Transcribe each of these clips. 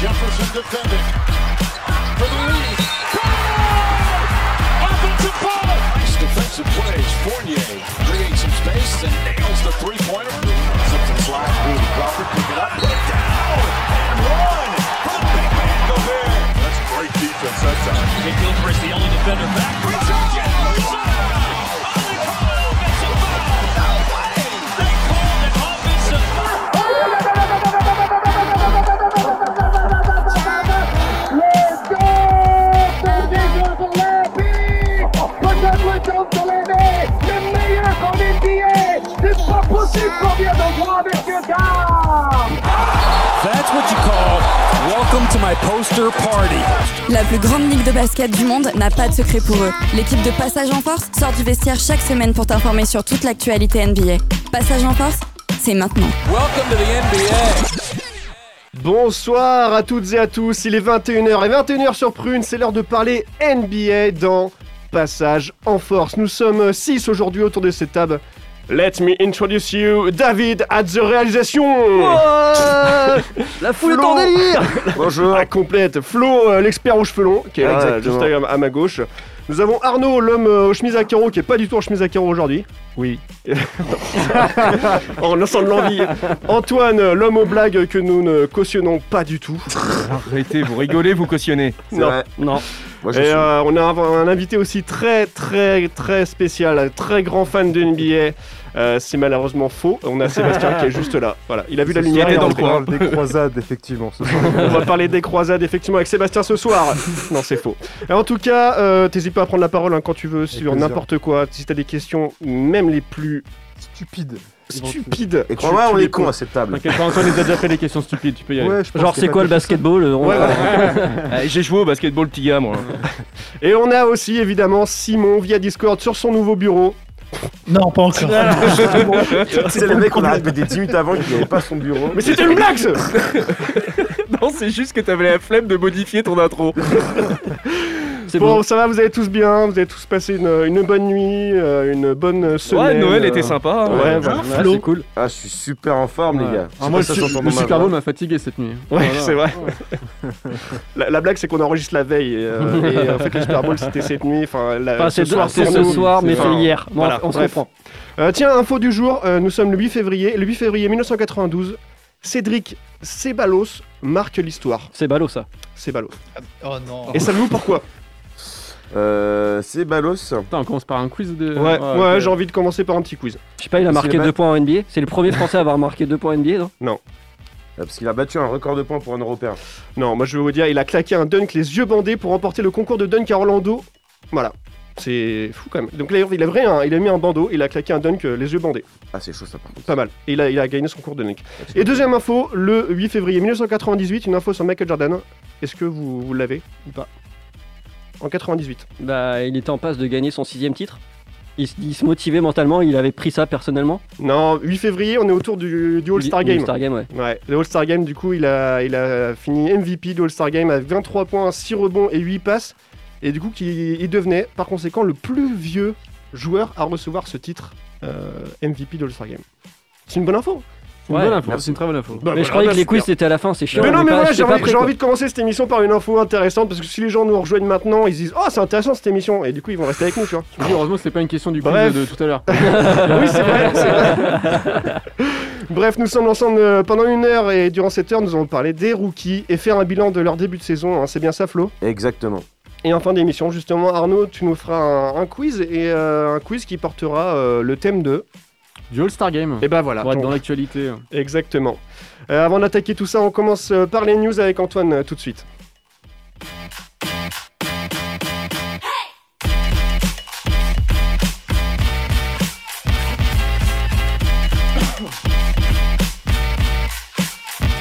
Jefferson defending for the lead. Offensive foul. Nice defensive plays. Fournier creates some space and nails the three-pointer. Slips and slides. Rudy Crawford pick it up, put it down, and one for the big man Gobert. That's great defense that time. Jake Gilchrist, the only defender back. Reach out, That's what you call welcome to my poster party. La plus grande ligue de basket du monde n'a pas de secret pour eux. L'équipe de Passage en Force sort du vestiaire chaque semaine pour t'informer sur toute l'actualité NBA. Passage en Force, c'est maintenant. Welcome to the NBA. Bonsoir à toutes et à tous, il est 21h et 21h sur Prune, c'est l'heure de parler NBA dans Passage en Force. Nous sommes 6 aujourd'hui autour de cette table. Let me introduce you, David at the réalisation. La foule Flo. est en délire Bonjour. À complète. Flo, euh, l'expert aux cheveux longs, qui est là, Exactement. juste à, à ma gauche. Nous avons Arnaud, l'homme euh, aux chemises à carreaux, qui est pas du tout en chemise à carreaux aujourd'hui. Oui. En lançant de l'envie. Antoine, l'homme aux blagues que nous ne cautionnons pas du tout. Arrêtez, vous rigolez, vous cautionnez. Non. Non. Et euh, on a un, invité aussi très très très spécial, un très grand fan de NBA. Euh, c'est malheureusement faux. On a Sébastien qui est juste là. Voilà, il a vu la lumière. il est il est dans le rentré. coin. Des croisades, effectivement. ce soir. On va parler des croisades effectivement avec Sébastien ce soir. non, c'est faux. Et en tout cas, euh, t'hésites pas à prendre la parole hein, quand tu veux sur n'importe quoi. Si t'as des questions, même les plus Stupide. stupides. Et crois-moi, on les est con à cette table. T'inquiète pas, Antoine les a déjà fait les questions stupides, tu peux y aller. Ouais, Genre, c'est quoi le basketball on- Ouais. Euh, J'ai joué au basketball petit gars, moi. Et on a aussi évidemment Simon via Discord sur son nouveau bureau. Non, pas encore. C'est le mec qu'on a répété 10 minutes avant qu'il n'avait pas son bureau. Mais c'était une blague non, c'est juste que t'avais la flemme de modifier ton intro. C'est Bon, bon. ça va, vous allez tous bien, vous avez tous passé une, une bonne nuit, euh, une bonne semaine. Ouais, Noël euh, était sympa. hein. Ouais, voilà. Ouais, c'est cool. Ah, je suis super en forme, les gars. Ah, moi, le, Super Bowl m'a fatigué cette nuit. Ouais, Voilà. c'est vrai. La, la blague, c'est qu'on enregistre la veille. Et, euh, et en fait, le Super Bowl, c'était cette nuit. Enfin, la- Enfin, c'est ce soir, c'est ce nous. soir, mais c'est hier. Bon, voilà, on se. Euh, tiens, info du jour. euh, nous sommes le 8 février. Le 8 février 1992. Cédric Ceballos marque l'histoire. C'est ballot ça. Ceballos. Oh non. Et savez-vous pourquoi Euh, c'est Balos. Putain, on commence par un quiz de. Ouais, Ah, ouais, ok. j'ai envie de commencer par un petit quiz. Je sais pas, il a Parce marqué qu'il a deux pas- points en NBA. C'est le premier français à avoir marqué deux points en NBA, non? Ah, Parce qu'il a battu un record de points pour un Européen. Non, moi je vais vous dire, il a claqué un dunk les yeux bandés pour remporter le concours de dunk à Orlando. Voilà. C'est fou quand même. Donc là, il a, vrai, un- il a mis un bandeau, il a claqué un dunk euh, les yeux bandés. Ah, c'est chaud ça par contre. Pas mal. Et il a, il a gagné son cours de dunk. Et deuxième info, le 8 février 1998, une info sur Michael Jordan. Est-ce que vous, vous l'avez ou pas? En 98. Bah, il était en passe de gagner son sixième titre. Il, se motivait mentalement, il avait pris ça personnellement? Non, 8 février, on est autour du, du All-Star Du- Game. All-Star Game, ouais. Ouais, le All-Star Game, du coup, il a, il a fini MVP de All-Star Game avec 23 points, 6 rebonds et 8 passes. Et du coup, qui- il devenait par conséquent le plus vieux joueur à recevoir ce titre euh, MVP de All-Star Game. C'est une bonne info. C'est une Ouais, bonne info, merci. c'est une très bonne info. Bah, mais voilà, je croyais bah, que les quiz c'était à la fin, c'est chiant. Mais non, mais voilà, j'ai envie, de commencer cette émission par une info intéressante parce que si les gens nous rejoignent maintenant, ils se disent Oh, c'est intéressant cette émission, et du coup, ils vont rester avec nous, tu vois. Dis, heureusement, c'était pas une question du quiz Bref. de tout à l'heure. oui, c'est vrai, c'est vrai. Bref, nous sommes ensemble euh, pendant une heure et durant cette heure, nous allons parler des rookies et faire un bilan de leur début de saison. hein. C'est bien ça, Flo? Exactement. Et en fin d'émission, justement, Arnaud, tu nous feras un, un quiz et euh, un quiz qui portera euh, le thème de. Du All-Star Game. Et ben voilà. Pour être donc, dans l'actualité. exactement. Euh, avant d'attaquer tout ça, on commence par les news avec Antoine euh, tout de suite.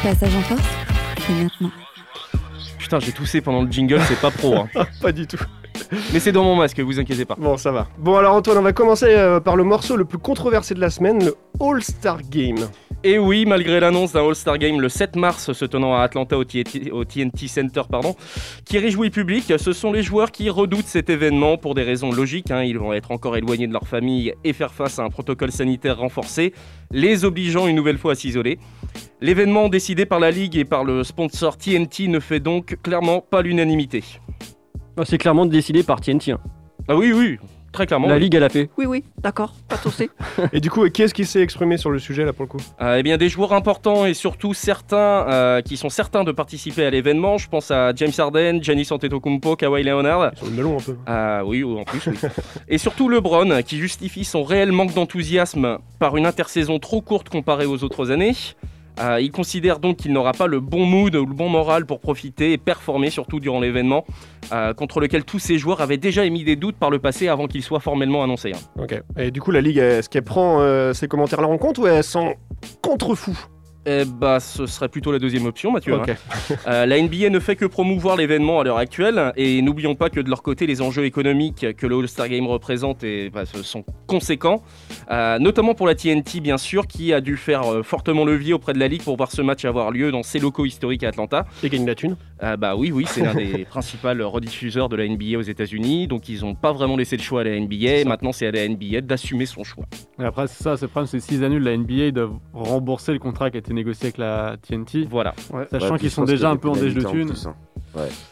Passage en Force, c'est maintenant. Putain, j'ai toussé pendant le jingle, c'est pas pro. hein. Pas du tout. Mais c'est dans mon masque, vous inquiétez pas. Bon, ça va. Bon, alors Antoine, on va commencer euh, par le morceau le plus controversé de la semaine, le All-Star Game. Et oui, malgré l'annonce d'un All-Star Game le 7 mars se tenant à Atlanta au TNT, au TNT Center, pardon, qui réjouit le public, ce sont les joueurs qui redoutent cet événement pour des raisons logiques. hein. Ils vont être encore éloignés de leur famille et faire face à un protocole sanitaire renforcé, les obligeant une nouvelle fois à s'isoler. L'événement décidé par la Ligue et par le sponsor TNT ne fait donc clairement pas l'unanimité. Ah, C'est clairement décidé par TNT. hein. Ah oui, oui, très clairement. La oui. Ligue, elle a fait. Oui, oui, d'accord, pas de souci. Et du coup, qui est-ce qui s'est exprimé sur le sujet là pour le coup? Euh, eh bien, des joueurs importants et surtout certains euh, qui sont certains de participer à l'événement. Je pense à James Harden, Giannis Antetokounmpo, Kawhi Leonard. Sur le melon un peu. Ah oui, en plus, oui. Et surtout LeBron, qui justifie son réel manque d'enthousiasme par une intersaison trop courte comparée aux autres années. Euh, il considère donc qu'il n'aura pas le bon mood ou le bon moral pour profiter et performer, surtout durant l'événement, euh, contre lequel tous ces joueurs avaient déjà émis des doutes par le passé avant qu'il soit formellement annoncé. Ok. Et du coup, la ligue, est-ce qu'elle prend euh, ces commentaires-là en compte ou elle s'en contrefou? Eh bah, ce serait plutôt la deuxième option, Mathieu. hein. Euh, la NBA ne fait que promouvoir l'événement à l'heure actuelle et n'oublions pas que de leur côté les enjeux économiques que le All-Star Game représente et, bah, ce sont conséquents, Euh, notamment pour la TNT bien sûr qui a dû faire euh, fortement levier auprès de la ligue pour voir ce match avoir lieu dans ses locaux historiques à Atlanta. Et gagne la thune. Euh, bah oui oui c'est l'un des principaux rediffuseurs de la NBA aux États-Unis donc ils n'ont pas vraiment laissé le choix à la NBA maintenant c'est à la NBA d'assumer son choix. Et après, c'est ça, c'est le problème, c'est s'ils annulent la NBA, ils doivent rembourser le contrat qui a été négocié avec la TNT. Voilà. Sachant Ouais, qu'ils sont déjà un peu en déj de thunes. hein.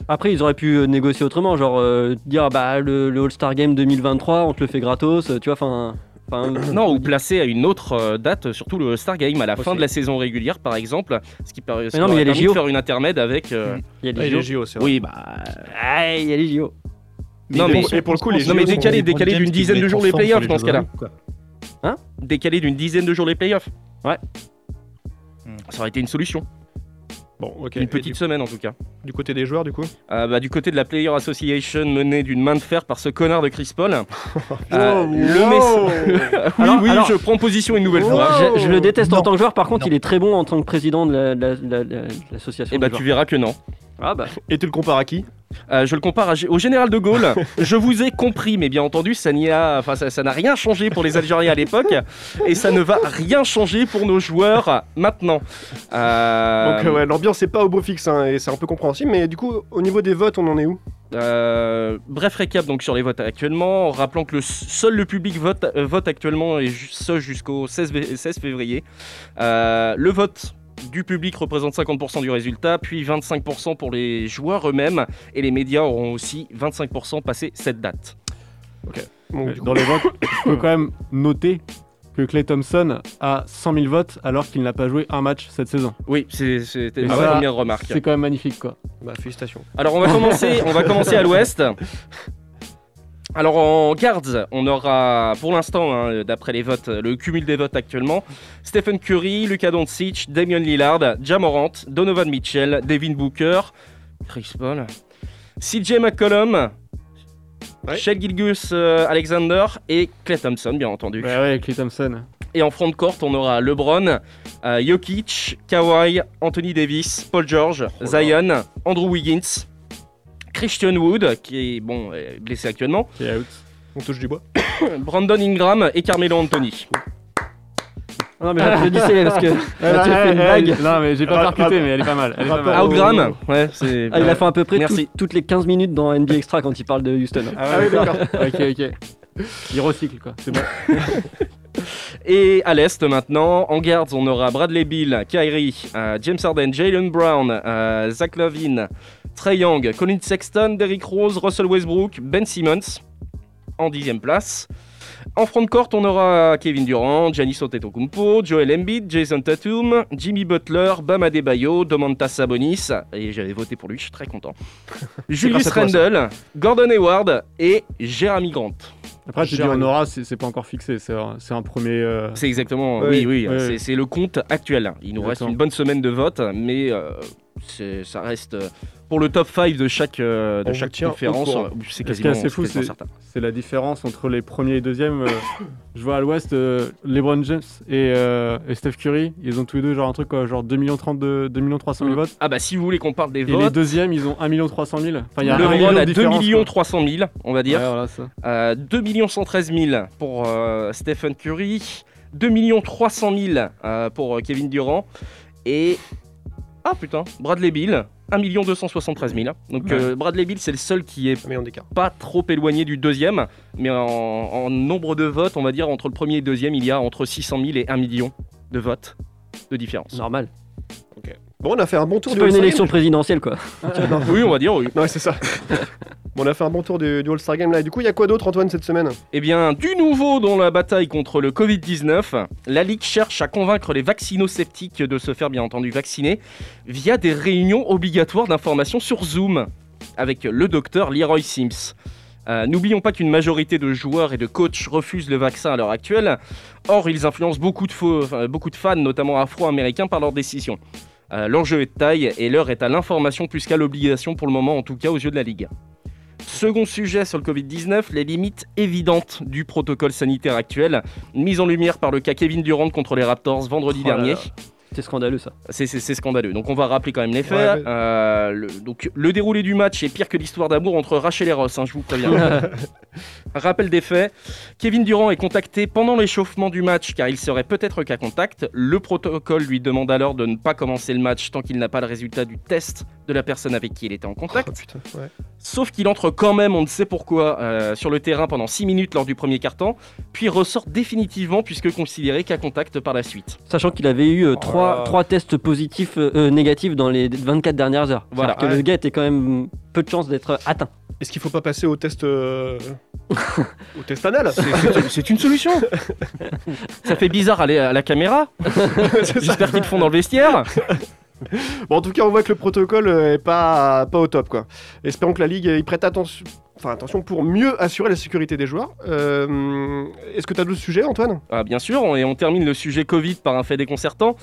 Après, ils auraient pu euh, négocier autrement, genre euh, dire bah le, le All-Star Game 2023, on te le fait gratos, euh, tu vois, enfin. enfin, Non, ou placé à une autre euh, date, surtout le All-Star Game, à la fin de la saison régulière par exemple, ce qui, per- ce qui non, mais il y a aurait les permis de JO. faire une intermède avec... euh, Il y a Ah, les JO. C'est vrai. Oui, bah... Ah, il y a les JO. Non, Et mais, pour- et pour le coup, les non, mais décalé, décalé d'une dizaine de jours les playoffs dans ce cas-là. Quoi. Décalé d'une dizaine de jours les playoffs. Ouais. Ça aurait été une solution. Bon, ok. Une Et petite du, semaine en tout cas. du côté des joueurs, du coup? Euh, bah, du côté de la Player Association menée d'une main de fer par ce connard de Chris Paul. euh, le mess- oui, Alors- oui, alors- je prends position une nouvelle fois. Je, je le déteste en tant que joueur, par contre, Non. il est très bon en tant que président de la- la- la- la- de l'association. Et bah tu verras que non. Ah bah. Et tu le compares à qui? Euh, je le compare à au général de Gaulle. je vous ai compris, mais bien entendu, ça n'y a, enfin, ça ça n'a rien changé pour les Algériens à l'époque, et ça ne va rien changer pour nos joueurs maintenant. Euh, Donc, euh, ouais, l'ambiance est pas au beau fixe, hein, et c'est un peu compréhensible, mais du coup, au niveau des votes, on en est où? Euh, bref récap donc sur les votes actuellement, en rappelant que le seul le public vote, vote actuellement et ce jusqu'au 16, vé- 16 février. Le vote du public représente 50% du résultat, puis 25% pour les joueurs eux-mêmes, et les médias auront aussi 25% passé cette date. Bon, coup- Dans les votes, je peux quand même noter que Clay Thompson a 100 000 votes alors qu'il n'a pas joué un match cette saison. Oui, c'est- c'était ma première remarque. C'est quand même magnifique quoi. Bah, félicitations. Alors on va commencer, on va commencer à l'ouest. Alors en guards, on aura pour l'instant, hein, d'après les votes, le cumul des votes actuellement, Stephen Curry, Luka Doncic, Damian Lillard, Jamorant, Donovan Mitchell, Devin Booker, Chris Paul, CJ McCollum, Ouais. Gilgus euh, Alexander et Clay Thompson bien entendu. Ouais, ouais, Clay Thompson. Et en front de court, on aura LeBron, euh, Jokic, Kawhi, Anthony Davis, Paul George, Zion, Andrew Wiggins, Christian Wood, qui est bon, est blessé actuellement, Qui est out. On touche du bois. Brandon Ingram et Carmelo Anthony. Non, mais j'applaudissais parce que Mathieu fait une blague. Non, mais j'ai pas percuté, mais elle est pas mal. Elle est pas mal. Outgram, ouais, c'est. Ah, il a fait à peu près Merci. tout- toutes les 15 minutes dans NBA Extra quand il parle de Houston. Ah ouais, d'accord. ok, ok. Il recycle quoi, c'est bon. Et à l'Est maintenant, en garde, on aura Bradley Bill, Kyrie, euh, James Harden, Jalen Brown, euh, Zach Lavine, Trey Young, Colin Sexton, Derrick Rose, Russell Westbrook, Ben Simmons en dixième place. En front de court, on aura Kevin Durant, Giannis Antetokounmpo, Joel Embiid, Jason Tatum, Jimmy Butler, Bam Adebayo, Domantas Sabonis, et j'avais voté pour lui, je suis très content. Julius. Randle, Gordon Hayward et Jeremy Grant. Après, tu dis on aura, c'est pas encore fixé, c'est un, premier. euh, C'est exactement, Ouais, oui, oui, ouais, c'est- le compte actuel. Il nous reste une bonne semaine de vote, mais euh, ça reste euh, pour le top 5 de chaque, euh, de On chaque conférence. euh, C'est quasiment, assez fou, c'est certain. c'est la différence entre les premiers et deuxièmes. je vois à l'ouest, euh, LeBron James et, euh, et Steph Curry, ils ont tous les deux genre un truc quoi, genre 2 millions 32, 2 millions 300 000 votes. Ah bah si vous voulez qu'on parle des Et les votes, deuxièmes, ils ont 1 million 300 000. Enfin, il y a million a 2 différence, millions quoi. 300 000, on va dire. Ouais, voilà, ça. Euh, 2 millions 113 000 pour Stephen Curry. 2 300 000 euh, pour Kevin Durant. Et. Ah putain, Bradley Bill, 1 273 000. Donc euh, Bradley Bill, c'est le seul qui est pas trop éloigné du deuxième, mais en, en nombre de votes, on va dire entre le premier et le deuxième, il y a entre 600 000 et 1 million de votes de différence. Normal. Bon, on a fait un bon tour C'est du pas une All-Star élection Game. présidentielle quoi. Oui, on va dire oui. Ouais, c'est ça. bon, on a fait un bon tour du, du All-Star Game là. Et du coup, il y a quoi d'autre, Antoine, cette semaine? Eh bien, du nouveau dans la bataille contre le Covid-19, la Ligue cherche à convaincre les vaccino-sceptiques de se faire bien entendu vacciner via des réunions obligatoires d'information sur Zoom avec le docteur Leroy Sims. Euh, N'oublions pas qu'une majorité de joueurs et de coachs refusent le vaccin à l'heure actuelle. Or, ils influencent beaucoup de, faux- beaucoup de fans, notamment afro-américains, par leurs décisions. Euh, L'enjeu est de taille et l'heure est à l'information plus qu'à l'obligation pour le moment, en tout cas aux yeux de la Ligue. Second sujet sur le Covid-19, les limites évidentes du protocole sanitaire actuel, mise en lumière par le cas Kevin Durant contre les Raptors vendredi Oh là dernier. là. C'est scandaleux ça. C'est- C'est c'est scandaleux. Donc on va rappeler quand même les faits. Ouais, mais- Euh, le, donc, le déroulé du match est pire que l'histoire d'amour entre Rachel et Ross, hein, je vous préviens. Rappel des faits. Kevin Durant est contacté pendant l'échauffement du match car il serait peut-être cas contact. Le protocole lui demande alors de ne pas commencer le match tant qu'il n'a pas le résultat du test de la personne avec qui il était en contact. Oh, putain, ouais. Sauf qu'il entre quand même, on ne sait pourquoi, euh, sur le terrain pendant 6 minutes lors du premier quart-temps, puis ressort définitivement puisque considéré cas contact par la suite. Sachant qu'il avait eu euh, Oh trois, là. trois tests positifs euh, euh, négatifs dans les 24 dernières heures. Voilà. Alors que Ouais. le gars était quand même peu de chances d'être atteint. Est-ce qu'il faut pas passer au test. euh, au test anal? C'est- une solution. Ça fait bizarre aller à la caméra. J'espère qu'ils le font dans le vestiaire. Bon, en tout cas, on voit que le protocole euh, est pas, pas au top, quoi. Espérons que la Ligue euh, y prête attention. Enfin, attention pour mieux assurer la sécurité des joueurs. Euh, Est-ce que tu as d'autres sujets, Antoine? Ah, bien sûr, et on termine le sujet Covid par un fait déconcertant.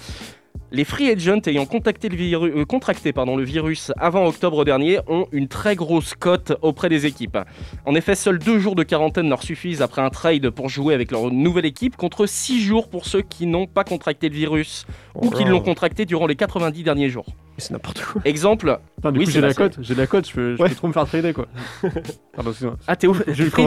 Les free agents ayant contacté le viru- euh, contracté pardon, le virus avant octobre dernier ont une très grosse cote auprès des équipes. En effet, seuls deux jours de quarantaine leur suffisent après un trade pour jouer avec leur nouvelle équipe, contre six jours pour ceux qui n'ont pas contracté le virus ou qui l'ont contracté durant les 90 derniers jours. C'est n'importe quoi. Exemple. Du Oui, coup, j'ai la cote, j'ai la cote, je peux, je Ouais. peux trop me faire trader quoi. Pardon, excuse-moi. Ah, t'es ouf. J'ai eu le free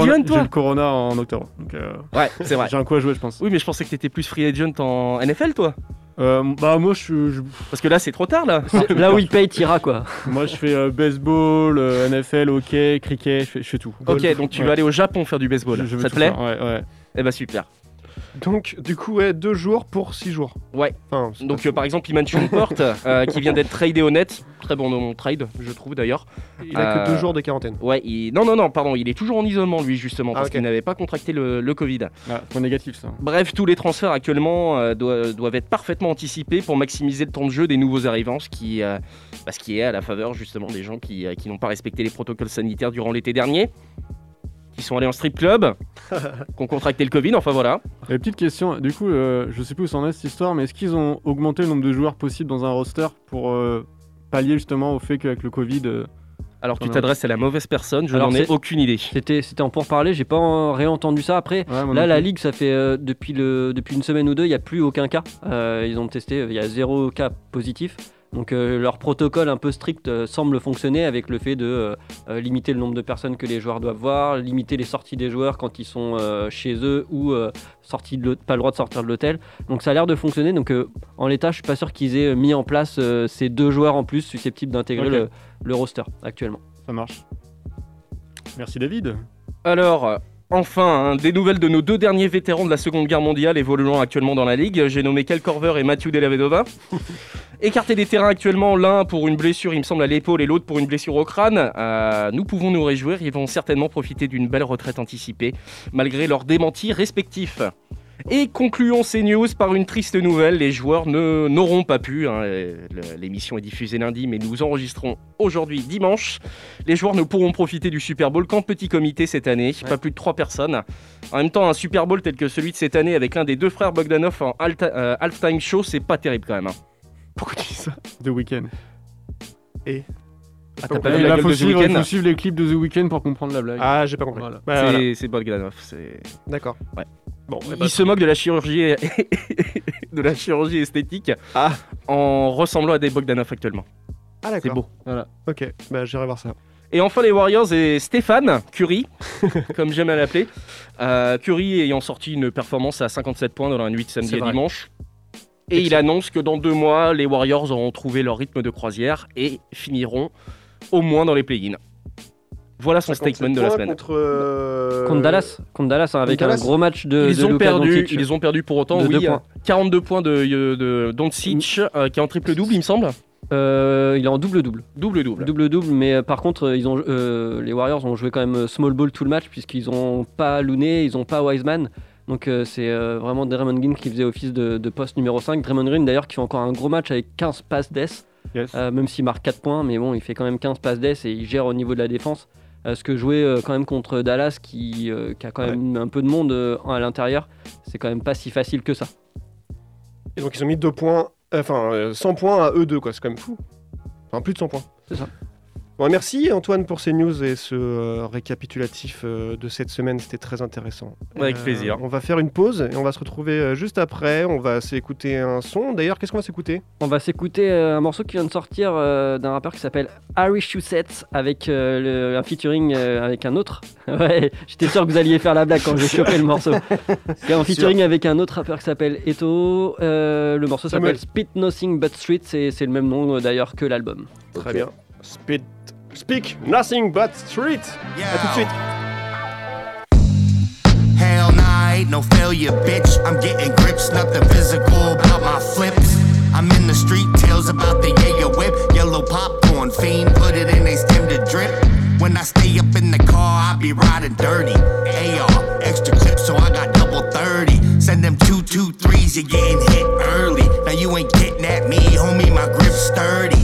corona, le en octobre. Donc, euh, Ouais, c'est vrai. j'ai un coup à jouer, je pense. Oui, mais je pensais que t'étais plus free agent en NFL, toi. Euh, bah, moi, je, Parce que là, c'est trop tard, là. Là où il paye, t'iras quoi. moi, je fais euh, baseball, euh, NFL, hockey, cricket, je fais, je fais tout. Ok, donc tu Ouais. vas aller au Japon faire du baseball. Je- je veux Ça te plaît faire, Ouais, ouais. Eh bah super. Donc, du coup, ouais, deux jours pour six jours. Ouais. Enfin, Donc euh, par exemple, Iman Shumport, euh, qui vient d'être tradé au net, très bon nom trade, je trouve d'ailleurs. Il a que euh, deux jours de quarantaine. Ouais, il... non non non, pardon, il est toujours en isolement lui justement Ah, parce qu'il n'avait pas contracté le, le Covid. Ah, point négatif, ça. Bref, tous les transferts actuellement euh, doivent, doivent être parfaitement anticipés pour maximiser le temps de jeu des nouveaux arrivants, ce qui, euh, bah, ce qui est à la faveur justement des gens qui, euh, qui n'ont pas respecté les protocoles sanitaires durant l'été dernier, qui sont allés en strip club, qui ont contracté le Covid, enfin voilà. Et petite question, du coup, euh, je sais plus où c'en est cette histoire, mais est-ce qu'ils ont augmenté le nombre de joueurs possibles dans un roster pour euh, pallier justement au fait qu'avec le Covid. euh, Alors tu t'adresses à la mauvaise personne, je n'en ai aucune idée. C'était c'était en pourparler, j'ai pas en- réentendu ça après. ouais, Là, la ligue, ça fait euh, depuis, le, depuis une semaine ou deux, il n'y a plus aucun cas. Euh, ils ont testé, il y a zéro cas positif. Donc euh, leur protocole un peu strict euh, semble fonctionner avec le fait de euh, limiter le nombre de personnes que les joueurs doivent voir, limiter les sorties des joueurs quand ils sont euh, chez eux ou euh, sortis de pas le droit de sortir de l'hôtel. Donc ça a l'air de fonctionner. Donc euh, en l'état, je suis pas sûr qu'ils aient mis en place euh, ces deux joueurs en plus susceptibles d'intégrer le, le roster actuellement. Ça marche. Merci David. Alors, enfin, hein, des nouvelles de nos deux derniers vétérans de la Seconde Guerre mondiale évoluant actuellement dans la Ligue. J'ai nommé Kel Corver et Mathieu Delavedova. Écartés des terrains actuellement, l'un pour une blessure, il me semble, à l'épaule et l'autre pour une blessure au crâne. Euh, nous pouvons nous réjouir, ils vont certainement profiter d'une belle retraite anticipée, malgré leurs démentis respectifs. Et concluons ces news par une triste nouvelle, les joueurs n'auront pas pu, hein, euh, l'émission est diffusée lundi, mais nous enregistrons aujourd'hui dimanche, les joueurs ne pourront profiter du Super Bowl qu'en petit comité cette année, pas plus de 3 personnes. En même temps, un Super Bowl tel que celui de cette année avec l'un des deux frères Bogdanov en euh, halftime show, c'est pas terrible quand même. hein. Pourquoi tu dis ça The Weeknd. Ah, t'as pas Et vu la là, gueule faut de The suivre, Weeknd faut suivre les clips de The Weeknd pour comprendre la blague. Ah, j'ai pas compris. Voilà. Ouais, C'est voilà. c'est Bogdanov, c'est... D'accord. Ouais. Bon, eh Il ben, se moque de la chirurgie de la chirurgie esthétique Ah. en ressemblant à des Bogdanov actuellement. ah, d'accord. C'est beau. Ok, bah j'irai voir ça. Et enfin les Warriors et Stéphane Curry, comme j'aime à l'appeler. Euh, Curry ayant sorti une performance à 57 points dans la nuit de samedi C'est vrai. dimanche. Et il annonce que dans deux mois, les Warriors auront trouvé leur rythme de croisière et finiront au moins dans les play-in. Voilà son 57 statement de la semaine. Contre, euh, Contre Dallas, contre Dallas hein, avec un gros match de. Ils de ont Luka perdu, Doncic. ils ont perdu pour autant, De oui. deux points. 42 points de, de, de Doncic, euh, qui est en triple-double, il me semble. Euh, il est en double-double. Double-double. Double-double, mais euh, par contre, euh, ils ont, euh, les Warriors ont joué quand même euh, small ball tout le match, puisqu'ils ont pas Looney, ils ont pas Wiseman. Donc euh, c'est euh, vraiment Draymond Green qui faisait office de, de poste numéro 5. Draymond Green d'ailleurs qui fait encore un gros match avec 15 passes d'ess, Yes. euh, même s'il marque 4 points, mais bon, il fait quand même 15 passes d'ess et il gère au niveau de la défense. Ce que jouer quand même contre Dallas qui, qui a quand même un peu de monde à l'intérieur, c'est quand même pas si facile que ça. Et donc ils ont mis 2 points, enfin euh, 100 points à eux deux, quoi. C'est quand même fou. Enfin, plus de 100 points. C'est ça. Bon, merci Antoine pour ces news et ce euh, récapitulatif euh, de cette semaine, c'était très intéressant. Euh, Avec plaisir. On va faire une pause et on va se retrouver euh, juste après. On va s'écouter un son. D'ailleurs, qu'est-ce qu'on va s'écouter? On va s'écouter euh, un morceau qui vient de sortir euh, d'un rappeur qui s'appelle Harry Shusett avec euh, le- un featuring euh, avec un autre. ouais, j'étais sûr que vous alliez faire la blague quand j'ai chopé le morceau. Un featuring avec un autre rappeur qui s'appelle Eto. Euh, le morceau s'appelle Spit Nothing But Street, c'est c'est le même nom euh, d'ailleurs que l'album. Très bien. Spit, speak nothing but street. À tout de suite. Hell nah, ain't no failure, bitch. I'm getting grips, nothing physical about my flips. I'm in the street, tales about the Jaeger whip. Yellow popcorn fiend, put it in, they stem to drip. When I stay up in the car, I be riding dirty. AR, extra clips, so I got double 30. Send them two, two, threes, you're getting hit early. Now you ain't getting at me, homie, my grip's sturdy.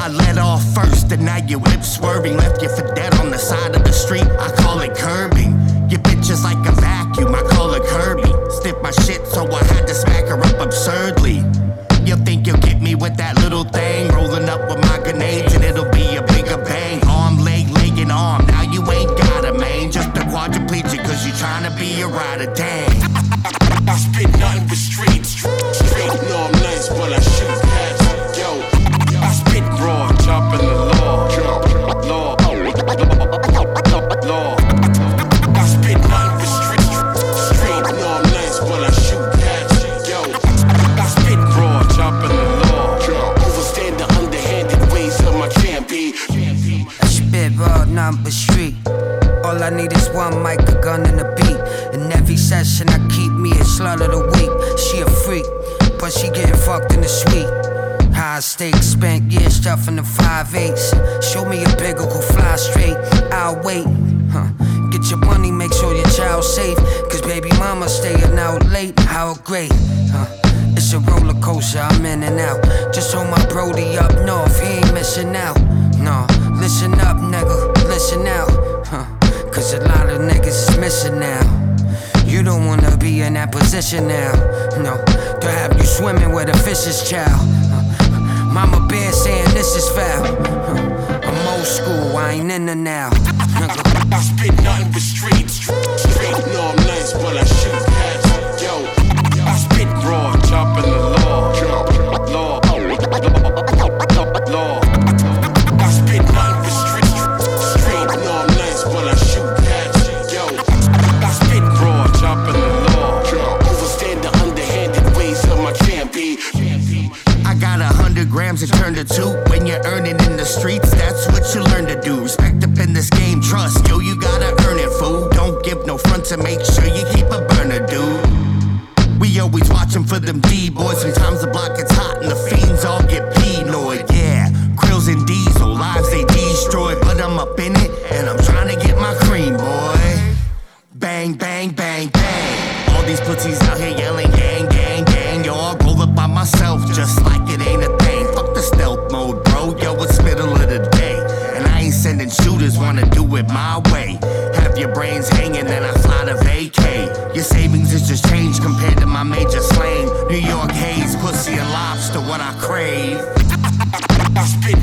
I let off first, and now your whip swerving. Left you for dead on the side of the street, I call it curbing. Your bitch is like a vacuum, I call her Kirby. Stiff my shit, so I had to smack her up absurdly. You think you'll get me with that little thing? Rolling up with my grenades, and it'll be a bigger bang. Arm, leg, leg, and arm. Now you ain't got a main, just a quadriplegic, cause you tryna be a rider. Dang. I spit nothing but streets. Straight, no, I'm nice, but I shoot slut of the week. She a freak, but she getting fucked in the suite. High stakes, spent years stuffing the five eights. Show me a bigger, go fly straight. I'll wait. Huh. Get your money, make sure your child's safe. Cause baby mama staying out late. How great. Huh. It's a roller coaster, I'm in and out. Just hold my Brody up north, he ain't missing out. No, listen up, nigga, listen out. Huh. Cause a lot of niggas is missing now. You don't wanna be in that position now. No, to have you swimming where the fish is child. Uh, Mama bear saying this is foul. Uh, I'm old school, I ain't in the now. I spit nothing but streets. Straight, no, I'm nice, but I shoot cats. Yo, I spit raw, chopping the law. Law. Law. I turned to two. When you're earning in the streets, that's what you learn to do. Respect up in this game, trust. Yo, you gotta earn it, fool. Don't give no front to make sure you keep a burner, dude. We always watching for them D-boys. Sometimes the block gets hot and the fiends all get penoid. Yeah, krills and diesel, lives they destroy. But I'm up in it and I'm trying to get my cream, boy. Bang, bang, bang, bang. All these pussies out here yelling gang, gang, gang. Yo, I roll up by myself just like it my way. Have your brains hanging, then I fly to vacay. Your savings is just change compared to my major slang. New York haze, pussy and lobster, what I crave. I spit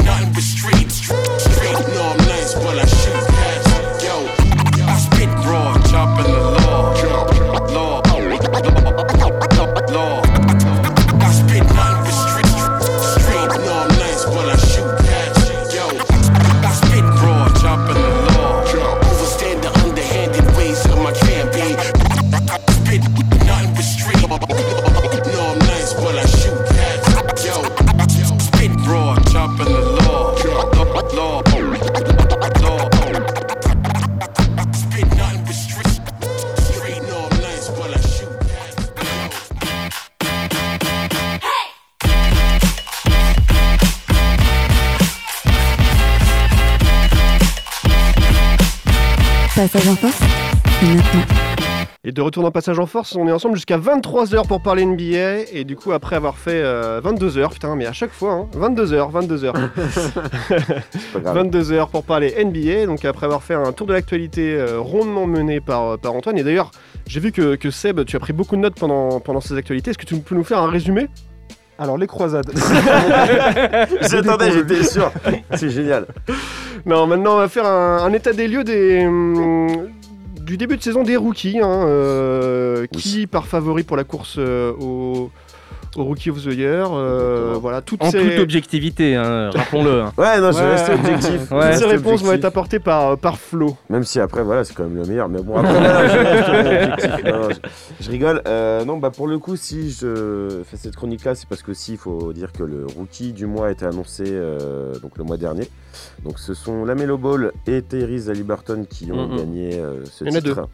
de retour dans Passage en Force, on est ensemble jusqu'à 23h pour parler NBA. Et du coup, après avoir fait 22h, putain, mais à chaque fois, hein, 22h, 22h. pas grave. 22h pour parler NBA. Donc, après avoir fait un tour de l'actualité euh, rondement mené par, par Antoine. Et d'ailleurs, j'ai vu que, que Seb, tu as pris beaucoup de notes pendant, pendant ces actualités. Est-ce que tu peux nous faire un résumé? Alors, les croisades. J'attendais, j'étais sûr. C'est génial. Non, maintenant, on va faire un, un état des lieux des. Du début de saison des rookies, hein, euh, qui part favori pour la course euh, au, au Rookie of the Year. euh, voilà, toutes En ces, toute objectivité, hein, rappelons-le. hein. Ouais, non, je Ouais. rester objectif. toutes vais ces réponses vont être apportées par, par Flo. Même si après, voilà, c'est quand même le meilleur. Mais bon, après, je reste objectif. Non, non, je, je rigole. Euh, non, bah pour le coup, si je fais cette chronique-là, c'est parce que aussi, il faut dire que le rookie du mois a été annoncé euh, donc le mois dernier. Donc ce sont Lamelo Ball et Tyrese Haliburton qui ont gagné euh, ce Il y en a titre.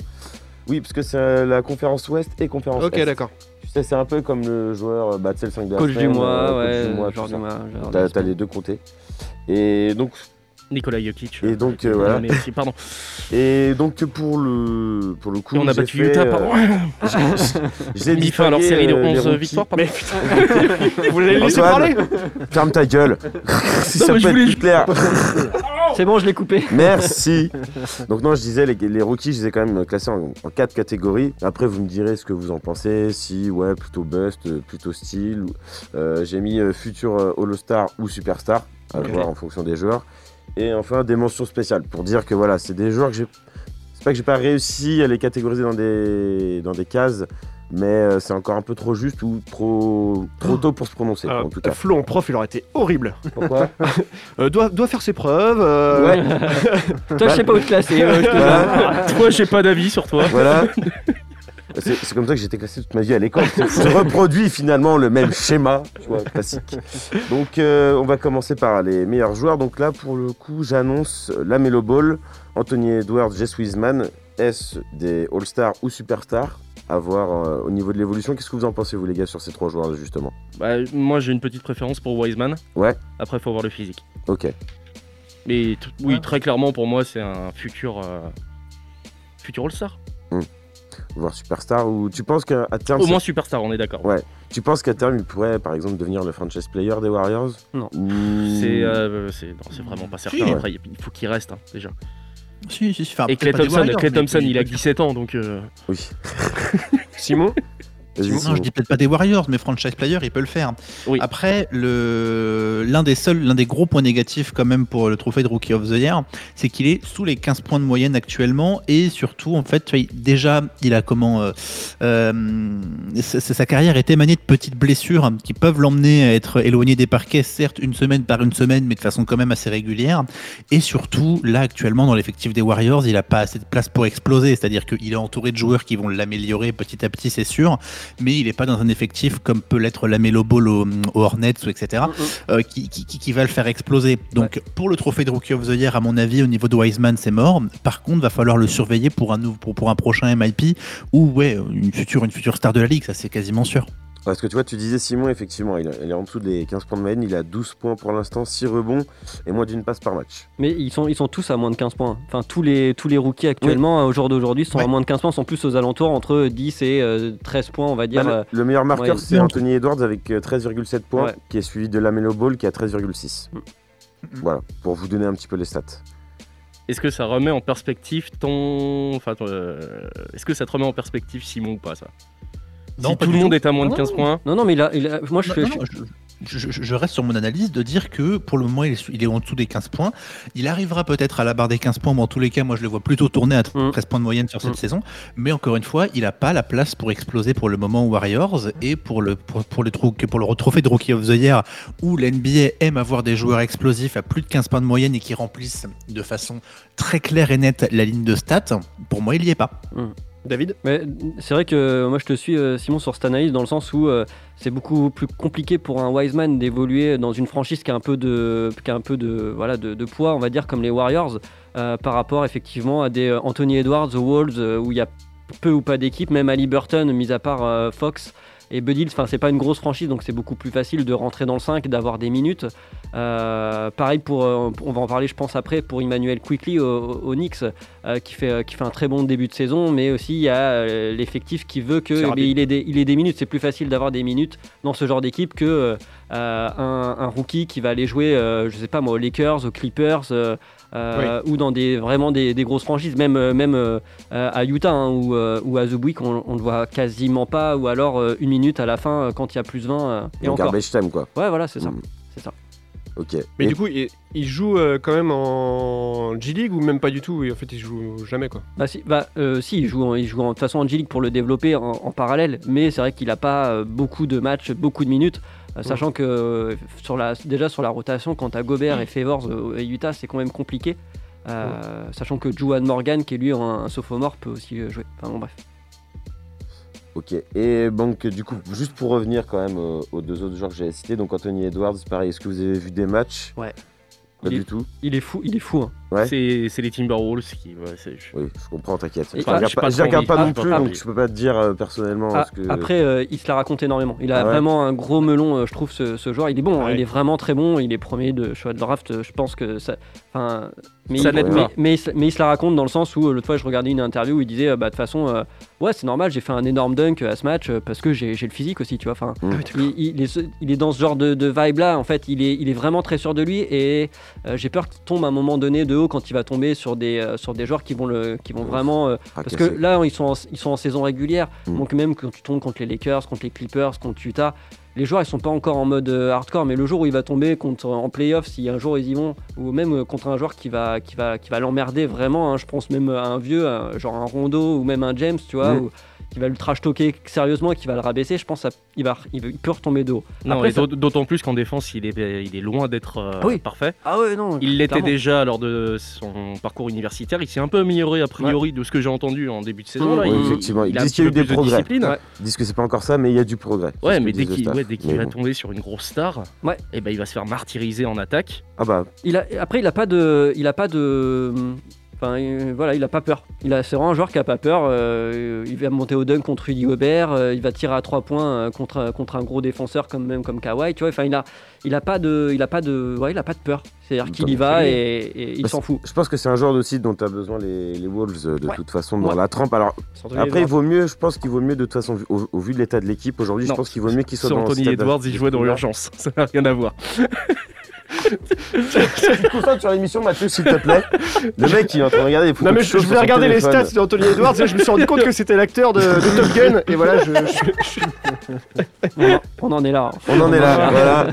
Oui, parce que c'est euh, la conférence Ouest et conférence Ok, Est. d'accord. Tu sais, c'est un peu comme le joueur, euh, bah, tu sais, le 5 de la Coach du semaine, mois, euh, coach ouais, du mois, joueur tout du mois, de T'as les deux côtés. Et donc, Nicolas Jokic. et donc euh, voilà. Mais aussi, pardon. Et donc pour le pour le coup, Et on a j'ai battu fait, Utah, euh, pardon. j'ai- Mis fin à leur distingué, série de euh, les 11 rookies. victoires, pardon. Vous laisser Antoine, parler Ferme ta gueule. si Non, ça mais je peut voulais être plus clair. C'est bon, je l'ai coupé. Merci. Donc non, je disais les, les rookies, je les ai quand même classés en, en quatre catégories. Après, vous me direz ce que vous en pensez. Si ouais, plutôt bust, euh, plutôt style. euh, J'ai mis euh, futur euh, All-Star ou Superstar, à voir en fonction des joueurs. Et enfin des mentions spéciales pour dire que voilà, c'est des joueurs que j'ai. C'est pas que j'ai pas réussi à les catégoriser dans des dans des cases, mais euh, c'est encore un peu trop juste ou trop trop tôt pour se prononcer. Euh, en tout cas. Flo en prof, il aurait été horrible. Pourquoi Euh, doit, doit faire ses preuves. euh, Ouais. Toi, je sais pas où te classer. euh, je te- Voilà. Toi, j'ai pas d'avis sur toi. Voilà. C'est comme ça que j'ai été classé toute ma vie à l'école. Je reproduis finalement le même schéma, tu vois, classique. Donc euh, on va commencer par les meilleurs joueurs. Donc là pour le coup j'annonce Lamelo Ball, Anthony Edwards, Jess Wiseman, S des All-Stars ou Superstars. À voir euh, au niveau de l'évolution. Qu'est-ce que vous en pensez vous les gars sur ces trois joueurs justement? Bah, moi, j'ai une petite préférence pour Wiseman. Ouais. Après, faut voir le physique. Ok. Mais oui, très clairement, pour moi, c'est un futur. euh, Futur All-Star. Voir Superstar ou tu penses qu'à terme Au moins Superstar, on est d'accord. Ouais. Tu penses qu'à terme il pourrait par exemple devenir le franchise player des Warriors? Non. C'est euh, c'est non, c'est vraiment pas certain. Si. Après, il faut qu'il reste hein, déjà. Si, si, si. Enfin, Et Clay Thompson, mais Thompson, il a peut- 17 ans, donc. euh, Oui. Simon? Non, je dis peut-être pas des Warriors, mais franchise player, il peut le faire. Oui. Après, le l'un des seuls, l'un des gros points négatifs quand même pour le trophée de Rookie of the Year, c'est qu'il est sous les 15 points de moyenne actuellement et surtout, en fait, déjà, il a comment, euh, euh, sa, sa carrière est émanée de petites blessures qui peuvent l'emmener à être éloigné des parquets, certes une semaine par une semaine, mais de façon quand même assez régulière. Et surtout, là, actuellement, dans l'effectif des Warriors, il a pas assez de place pour exploser, c'est-à-dire qu'il est entouré de joueurs qui vont l'améliorer petit à petit, c'est sûr mais il n'est pas dans un effectif comme peut l'être la Melo Ball au, au Hornets, ou etc., euh, qui, qui, qui- va le faire exploser. Donc pour le trophée de Rookie of the Year, à mon avis, au niveau de Wiseman, c'est mort. Par contre, va falloir le surveiller pour un, nou- pour, pour un prochain MIP ou ouais, une future, une future star de la ligue, ça c'est quasiment sûr. Parce que tu vois, tu disais Simon, effectivement, il, il est en dessous des 15 points de moyenne, il a 12 points pour l'instant, 6 rebonds et moins d'une passe par match. Mais ils sont, ils sont tous à moins de 15 points. Enfin, tous les, tous les rookies actuellement, au jour d'aujourd'hui, sont Ouais. à moins de 15 points, sont plus aux alentours entre 10 et euh, 13 points, on va dire. Bah, euh, le, le meilleur marqueur, ouais. c'est Anthony Edwards avec euh, 13,7 points, Ouais. qui est suivi de Lamelo Ball qui a 13,6. Mm. Voilà, pour vous donner un petit peu les stats. Est-ce que ça remet en perspective ton. Enfin, euh, est-ce que ça te remet en perspective Simon ou pas ça? Non, Si pas tout le monde tout. est à moins de Non, 15 points. Non, non, mais il a, il a- moi je Non, fais. non, je, je- je- je reste sur mon analyse de dire que pour le moment il est, sous- il est en dessous des 15 points. Il arrivera peut-être à la barre des 15 points, mais en tous les cas, moi je le vois plutôt tourner à Mm. 13 points de moyenne sur cette Mm. saison. Mais encore une fois, il n'a pas la place pour exploser pour le moment aux Warriors et pour le, pour, pour le, pour le trophée de Rookie of the Year où l'NBA aime avoir des joueurs explosifs à plus de 15 points de moyenne et qui remplissent de façon très claire et nette la ligne de stats. Pour moi, il n'y est pas. David c'est vrai que moi je te suis euh, Simon sur cette analyse dans le sens où euh, c'est beaucoup plus compliqué pour un Wiseman d'évoluer dans une franchise qui a un peu de, poids, on va dire, comme les Warriors, euh, par rapport effectivement à des euh, Anthony Edwards, The Wolves, euh, où il y a peu ou pas d'équipe, même Ali Burton, mis à part euh, Fox. Et Bud Hill, enfin, c'est pas une grosse franchise, donc c'est beaucoup plus facile de rentrer dans le 5, d'avoir des minutes. Euh, pareil pour, euh, on va en parler, je pense après, pour Emmanuel Quickly au, au Knicks, euh, qui fait qui fait un très bon début de saison, mais aussi il y a l'effectif qui veut que il ait des, il ait des minutes. C'est plus facile d'avoir des minutes dans ce genre d'équipe que euh, un, un rookie qui va aller jouer, je sais pas moi, aux Lakers, aux Clippers. Euh, euh, ou dans des vraiment des, des grosses franchises, même, euh, même euh, à Utah hein, ou, euh, ou à The Week, on, on le voit quasiment pas, ou alors euh, une minute à la fin quand il y a plus 20 euh, et encore. garbage time, quoi. Ouais, voilà, c'est ça. Mm. C'est ça. Ok. Mais Et- du coup, il, il joue euh, quand même en G-League ou même pas du tout et en fait il joue jamais quoi. Bah si, bah, euh, si il joue, en- il joue en- de toute façon en G-League pour le développer en, en parallèle, mais c'est vrai qu'il n'a pas euh, beaucoup de matchs, beaucoup de minutes, euh, sachant que euh, sur la, déjà sur la rotation, quand t'as Gobert et Favors euh, et Utah, c'est quand même compliqué. Euh, Sachant que Juwan Morgan, qui est lui un, un sophomore, peut aussi jouer. Enfin bon, bref. Ok, et donc du coup, juste pour revenir quand même aux deux autres joueurs que j'avais cités, donc Anthony Edwards, pareil, est-ce que vous avez vu des matchs? Ouais. Pas Il du est- tout Il est fou, il est fou. hein. Ouais. C'est les Timberwolves qui. ouais, Oui, je comprends, t'inquiète. Je ah, regarde pas, Ah, non plus, donc je peux pas te dire euh, personnellement Ah, ce que... Après, euh, il se la raconte énormément. Il a Ah ouais vraiment un gros melon, euh, je trouve, ce, ce joueur. Il est bon, hein, Ouais. il est vraiment très bon. Il est premier de choix de draft. Je pense que ça. Enfin, mais, Ça il, mais, mais se- mais il se la raconte dans le sens où l'autre fois, je regardais une interview où il disait euh, bah, de toute façon, euh, ouais, c'est normal, j'ai fait un énorme dunk à ce match parce que j'ai j'ai le physique aussi, tu vois. Enfin, Mm. il, il est, il est dans ce genre de, de vibe là. En fait, il est, il est vraiment très sûr de lui et euh, j'ai peur qu'il tombe à un moment donné de haut quand il va tomber sur des, euh, sur des joueurs qui vont, le, qui vont vraiment. euh, parce que là, ils sont en, ils sont en saison régulière. Mm. Donc même quand tu tombes contre les Lakers, contre les Clippers, contre Utah, les joueurs ils sont pas encore en mode euh, hardcore. Mais le jour où il va tomber contre en playoff, si un jour ils y vont, ou même contre un joueur qui va, qui va, qui va l'emmerder vraiment, hein, je pense même à un vieux, genre un Rondo ou même un James, tu vois, Mm. ou- qui va le trash talker sérieusement et qui va le rabaisser. Je pense qu'il va, il, va- il peut retomber de haut. Non, Après, et ça- d'aut- d'autant plus qu'en défense, il est, il est loin d'être euh, Ah oui. parfait. Ah ouais, non. Il l'était déjà lors de son parcours universitaire. Il s'est un peu amélioré a priori de ce que j'ai entendu en début de saison. Mmh. Là, Oui, il, effectivement, il a un disent petit qu'il y a eu peu des plus de progrès. Ouais. Ils disent que c'est pas encore ça, mais il y a du progrès. Ouais, mais dès qu'il va bon. tomber sur une grosse star, Ouais. et ben, il va se faire martyriser en attaque. Ah bah, Il a, après, il a pas de, il a pas de, enfin euh, voilà, il a pas peur. Il a, c'est vraiment un joueur qui a pas peur. euh, il va monter au dunk contre Rudy Gobert, euh, il va tirer à trois points euh, contre contre un gros défenseur comme même comme Kawhi, tu vois. Enfin, il a, il a pas de, il a pas de, ouais, il a pas de peur. C'est-à-dire qu'il y va et, et il Bah, s'en fout. je pense que c'est un joueur aussi dont tu as besoin les, les Wolves de Ouais. toute façon dans Ouais. la trempe. Alors après, il vaut mieux, je pense qu'il vaut mieux de toute façon, au, au vu de l'état de l'équipe aujourd'hui, je pense qu'il vaut mieux qu'il soit Sur dans Anthony Edwards, il jouait dans l'urgence. Ça n'a rien à voir. Tu te concentres sur l'émission, Mathieu, s'il te plaît. Le mec, il est en train de regarder des photos Non mais de je, voulais regarder les stats d'Anthony Edwards et je me suis rendu compte que c'était l'acteur de, de Top Gun et voilà je, je- je- On en, est là. On en est là, voilà.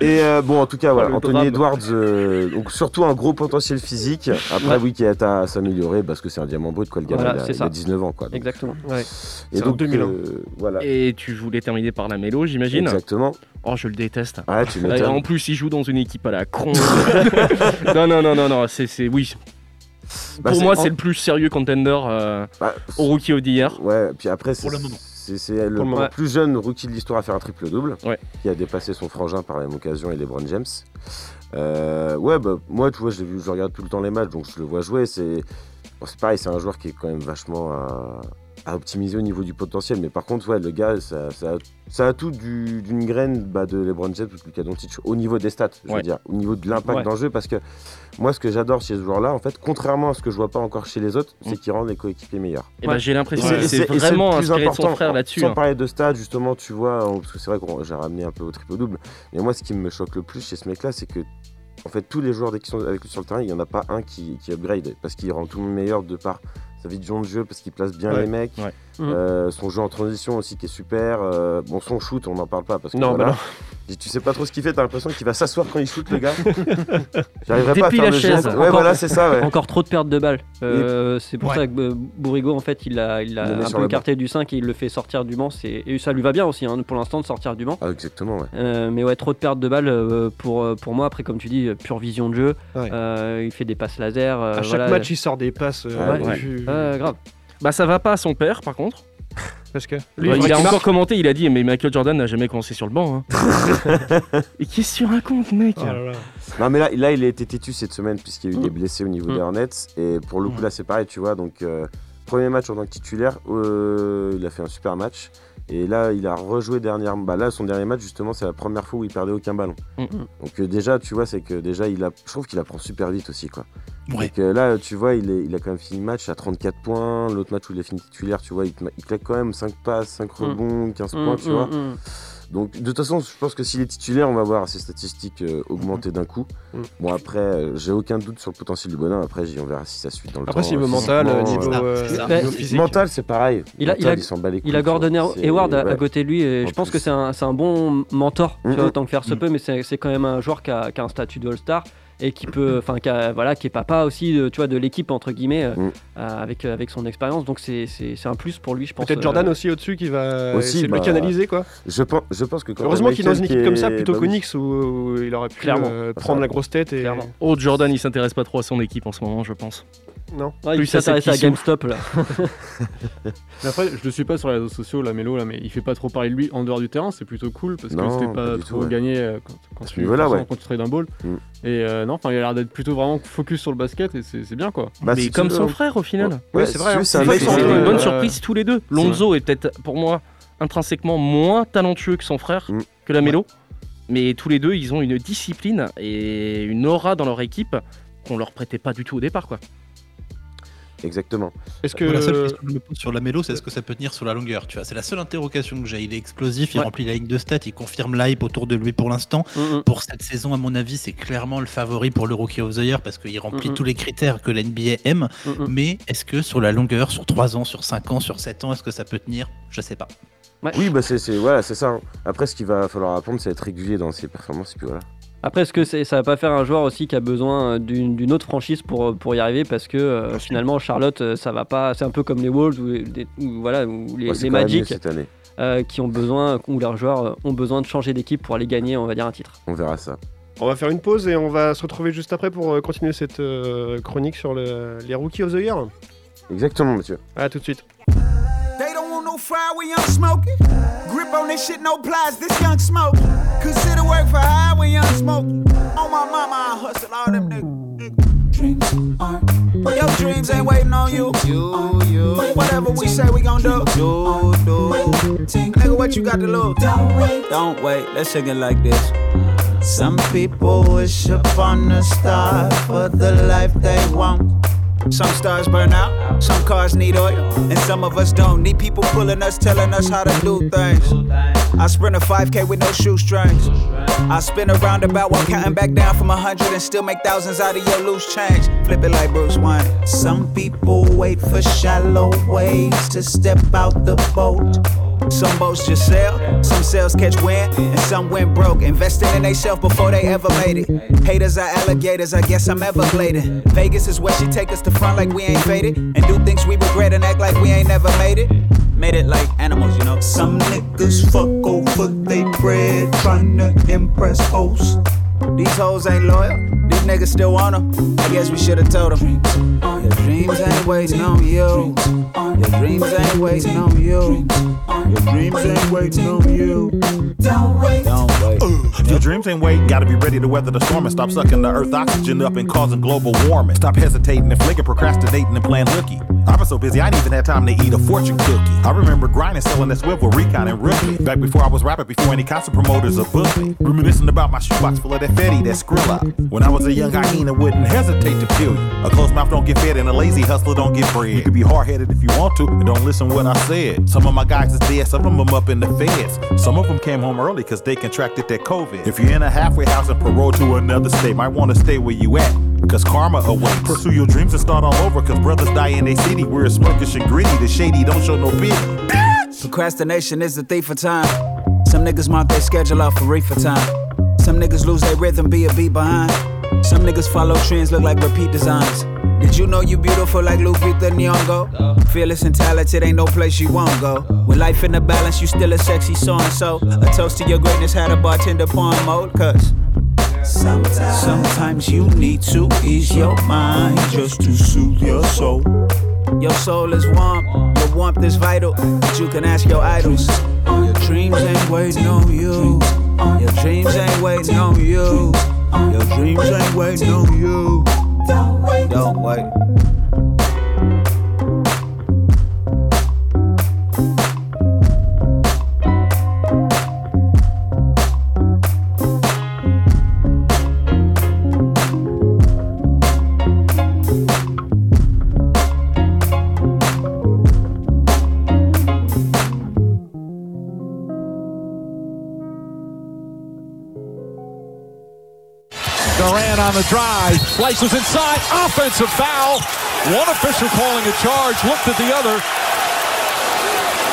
Et euh, bon, en tout cas, voilà, Anthony. Edwards, euh, donc surtout un gros potentiel physique. Après, Ouais. oui, qui est à s'améliorer parce que c'est un diamant brut, quoi. Le gamin, Voilà, il, a, c'est il ça. a 19 ans, quoi. Donc, Exactement. Ouais. et donc, 2001. euh, voilà. Et tu voulais terminer par la mélo, j'imagine? Exactement. Oh, je le déteste. Ah, tu Euh, en plus, il joue dans une équipe à la con. non, non, non, non, non, c'est, c'est- oui. Bah, Pour moi, en- c'est le plus sérieux contender euh, bah, au rookie of the year. Ouais, puis après, c'est Pour le moment. c'est- plus jeune rookie de l'histoire à faire un triple-double, Ouais. qui a dépassé son frangin par la même occasion et LeBron James. Euh, ouais, bah, moi, tu vois, je, l'ai vu, je regarde tout le temps les matchs, donc je le vois jouer. C'est bon, pareil, c'est un joueur qui est quand même vachement à, à optimiser au niveau du potentiel. Mais par contre, ouais, le gars, ça, ça, a- ça a tout du- d'une graine bah, de LeBron James ou de Luka Doncic au niveau des stats, je Ouais. veux dire, au niveau de l'impact Ouais. dans le jeu. Parce que moi, ce que j'adore chez ce joueur-là, en fait, contrairement à ce que je vois pas encore chez les autres, c'est qu'il rend les coéquipiers meilleurs. Et ben, Ouais. j'ai l'impression qu'il c'est- vraiment plus inspiré de son important, frère là-dessus. Sans hein. parler de stade, justement, tu vois, parce que c'est vrai que j'ai ramené un peu au triple-double. Mais moi, ce qui me choque le plus chez ce mec-là, c'est que, en fait, tous les joueurs dès qu'ils sont avec lui sur le terrain, il n'y en a pas un qui, qui upgrade. Parce qu'il rend tout le monde meilleur de par sa vision de jeu, parce qu'il place bien Ouais. les mecs. Ouais. Euh, son jeu en transition aussi qui est super. Euh, bon, son shoot, on n'en parle pas. Parce que Non, voilà. bah Tu sais pas trop ce qu'il fait, t'as l'impression qu'il va s'asseoir quand il shoot, le gars. J'arriverai pas à faire la le chaise. Ouais, Encore- voilà, c'est ça, ouais. Encore trop de pertes de balles. Euh, c'est pour Ouais. ça que Bourrigo, en fait, il l'a il a un peu écarté du 5 et il le fait sortir du banc. c'est- Et ça lui va bien aussi, hein, pour l'instant, de sortir du banc. Ah, exactement, ouais. Euh, mais ouais, trop de pertes de balles pour, pour moi. Après, comme tu dis, pure vision de jeu. Ouais. Euh, il fait des passes laser. À chaque voilà. match il sort des passes. Euh, Ouais, grave. Bah, ça va pas à son père, par contre. Parce que lui, il a encore commenté, il a dit Mais Michael Jordan n'a jamais commencé sur le banc. Hein. Et qu'est-ce que tu racontes, mec? Oh là là. Non mais là, là il a été têtu cette semaine puisqu'il y a eu des blessés au niveau Mm. des Hornets et pour le coup là c'est pareil tu vois donc euh, premier match en tant que titulaire euh, il a fait un super match Et là, il a rejoué dernièrement. Bah là, son dernier match, justement, c'est la première fois où il perdait aucun ballon. Mm. Donc euh, déjà, tu vois, c'est que déjà, il a... je trouve qu'il apprend super vite aussi, quoi. Ouais. Donc euh, là, tu vois, il, est... il a quand même fini le match à 34 points. L'autre match où il a fini titulaire, tu vois, il, te- il claque quand même 5 passes, 5 rebonds, 15 points, tu Mm, vois. mm, mm. Donc de toute façon, je pense que s'il est titulaire, on va voir ses statistiques euh, augmenter d'un coup. Mm. Bon après, euh, j'ai aucun doute sur le potentiel du bonhomme. Après, on verra si ça suit dans le Après, temps. niveau euh, mental, physiquement, niveau, Mais- niveau physique. Mental, c'est pareil. Il a- il Mental, a- s'en bat les Il a couilles, tu vois. Gordon Hayward à, côté de lui et En je pense plus. que c'est un, c'est un bon mentor, tu Mhm. vois, tant que faire se Mhm. peut, mais c'est c'est quand même un joueur qui a, qui a un statut de All-Star et qui peut, enfin, qui, a- voilà, qui est papa aussi, de, tu vois, de l'équipe entre guillemets, euh, Mhm. euh, avec euh, avec son expérience. Donc c'est un plus pour lui, je pense. Peut-être euh, Jordan aussi au-dessus qui va Aussi, bah, canaliser quoi. Je pense, je pense que quand Heureusement qu'il est dans une équipe comme ça plutôt bah. Knicks où il aurait pu Clairement. prendre la grosse tête et Clairement. Oh, Jordan, il s'intéresse pas trop à son équipe en ce moment, je pense. Non. ouais, il Plus à s'intéresse à. GameStop là. Mais après, je le suis pas sur les réseaux sociaux, la Mélo, là, mais il fait pas trop parler de lui en dehors du terrain, c'est plutôt cool parce que c'était pas pas, trop tout, ouais. gagné euh, quand, tu forcément, ouais. quand tu trades un ball. Mm. Et euh, non, enfin, il a l'air d'être plutôt vraiment focus sur le basket et c'est bien quoi. Bah, mais si tu comme son hein. frère au final. Ouais, Ouais, c'est vrai, hein. c'est qui- une bonne surprise tous les deux. Lonzo est peut-être pour moi intrinsèquement moins talentueux que son frère, Mm. que la Mélo. Mais tous les deux, ils ont une discipline et une aura dans leur équipe qu'on leur prêtait pas du tout au départ. quoi. Exactement. Est-ce que Moi, La seule question que je me pose sur la mélo, c'est est-ce que ça peut tenir sur la longueur tu vois? C'est la seule interrogation que j'ai. Il est explosif, il remplit la ligne de stats, il confirme l'hype autour de lui pour l'instant. Mhm. Pour cette saison, à mon avis, c'est clairement le favori pour le Rookie of the Year parce qu'il remplit Mhm. tous les critères que l'NBA aime. Mais est-ce que sur la longueur, sur 3 ans, sur 5 ans, sur 7 ans, est-ce que ça peut tenir? Je sais pas. Oui, bah c'est c'est- voilà, c'est ça. hein. Après, ce qu'il va falloir apprendre, c'est être régulier dans ses performances. Et puis voilà. Après, est-ce que c'est- ça va pas faire un joueur aussi qui a besoin d'une autre franchise pour, pour y arriver Parce que euh, finalement, Charlotte, euh, ça va pas. C'est un peu comme les Wolves ou, les- ou voilà, ou les, Ouais, Magic cette année. euh, qui ont besoin, où leurs joueurs ont besoin de changer d'équipe pour aller gagner, on va dire, un titre. On verra ça. on va faire une pause et on va se retrouver juste après pour continuer cette euh, chronique sur le- les Rookies of the Year. Exactement, monsieur. À tout de suite. Don't fry, we young smoking. Grip on this shit, no plies, this young smoke. Consider work for hire, we young smoking. On my mama, I hustle all them niggas. Dreams aren't. Your dreams ain't waiting on you. You, you. Whatever we say, we gon' do. Do, do. Nigga, what you got to lose? Don't wait. Don't wait. Let's sing it like this. Some people wish upon a star for the life they want. Some stars burn out, some cars need oil, and some of us don't. Need people pulling us, telling us how to do things. I sprint a 5K with no shoestrings. I spin a roundabout while counting back down from a hundred and still make thousands out of your loose change. Flip it like Bruce Wayne. Some people wait for shallow waves to step out the boat. Some boats just sail, some sails catch wind, and some went broke. Investing in themselves before they ever made it. Haters are alligators, I guess I'm Everglading. Vegas is where she take us to front like we ain't faded. And do things we regret and act like we ain't never made it. Made it like animals, you know. Some niggas fuck over they bread, trying to impress hoes. These hoes ain't loyal, these niggas still want 'em. I guess we should've told 'em. Your dreams ain't waiting on you. Your dreams ain't waiting on you. Your dreams ain't waiting on you. Don't wait. Don't wait. If your dreams ain't wait, gotta be ready to weather the storm and stop sucking the earth oxygen up and causing global warming. Stop hesitating and flicking, procrastinating and playing hooky. I've been so busy, I ain't even had time to eat a fortune cookie. I remember grinding, selling that swivel, recon and rookie. Back before I was rapping, before any concert promoters would book me. Reminiscing about my shoebox full of that Fetty, that Skrilla. When I was a young hyena, wouldn't hesitate to kill you. A closed mouth don't get fed and a lazy hustler don't get bread. You can be hard headed if you want to, and don't listen what I said. Some of my guys is dead, some of them up in the feds. Some of them came home early cause they contracted that COVID. If you're in a halfway house and parole to another state, might wanna stay where you at. Cause karma awaits. Pursue your dreams and start all over. Cause brothers die in a city. Where it's murkish and gritty. The shady don't show no pity. Procrastination is the thief of time. Some niggas mark their schedule off for reefer time. Some niggas lose their rhythm, be a beat behind. Some niggas follow trends, look like repeat designs. Did you know you beautiful like Lupita Nyong'o? Fearless and talented, ain't no place you won't go. With life in the balance, you still a sexy so and so. A toast to your greatness, had a bartender porn mode, cause. Sometimes, sometimes you need to ease your mind just to soothe your soul. Your soul is warm, your warmth is vital, but you can ask your idols. Your dreams ain't waiting on you. Your dreams ain't waiting on you. Your dreams ain't waiting on you. Don't wait. Durant slices inside, offensive foul. One official calling a charge, looked at the other.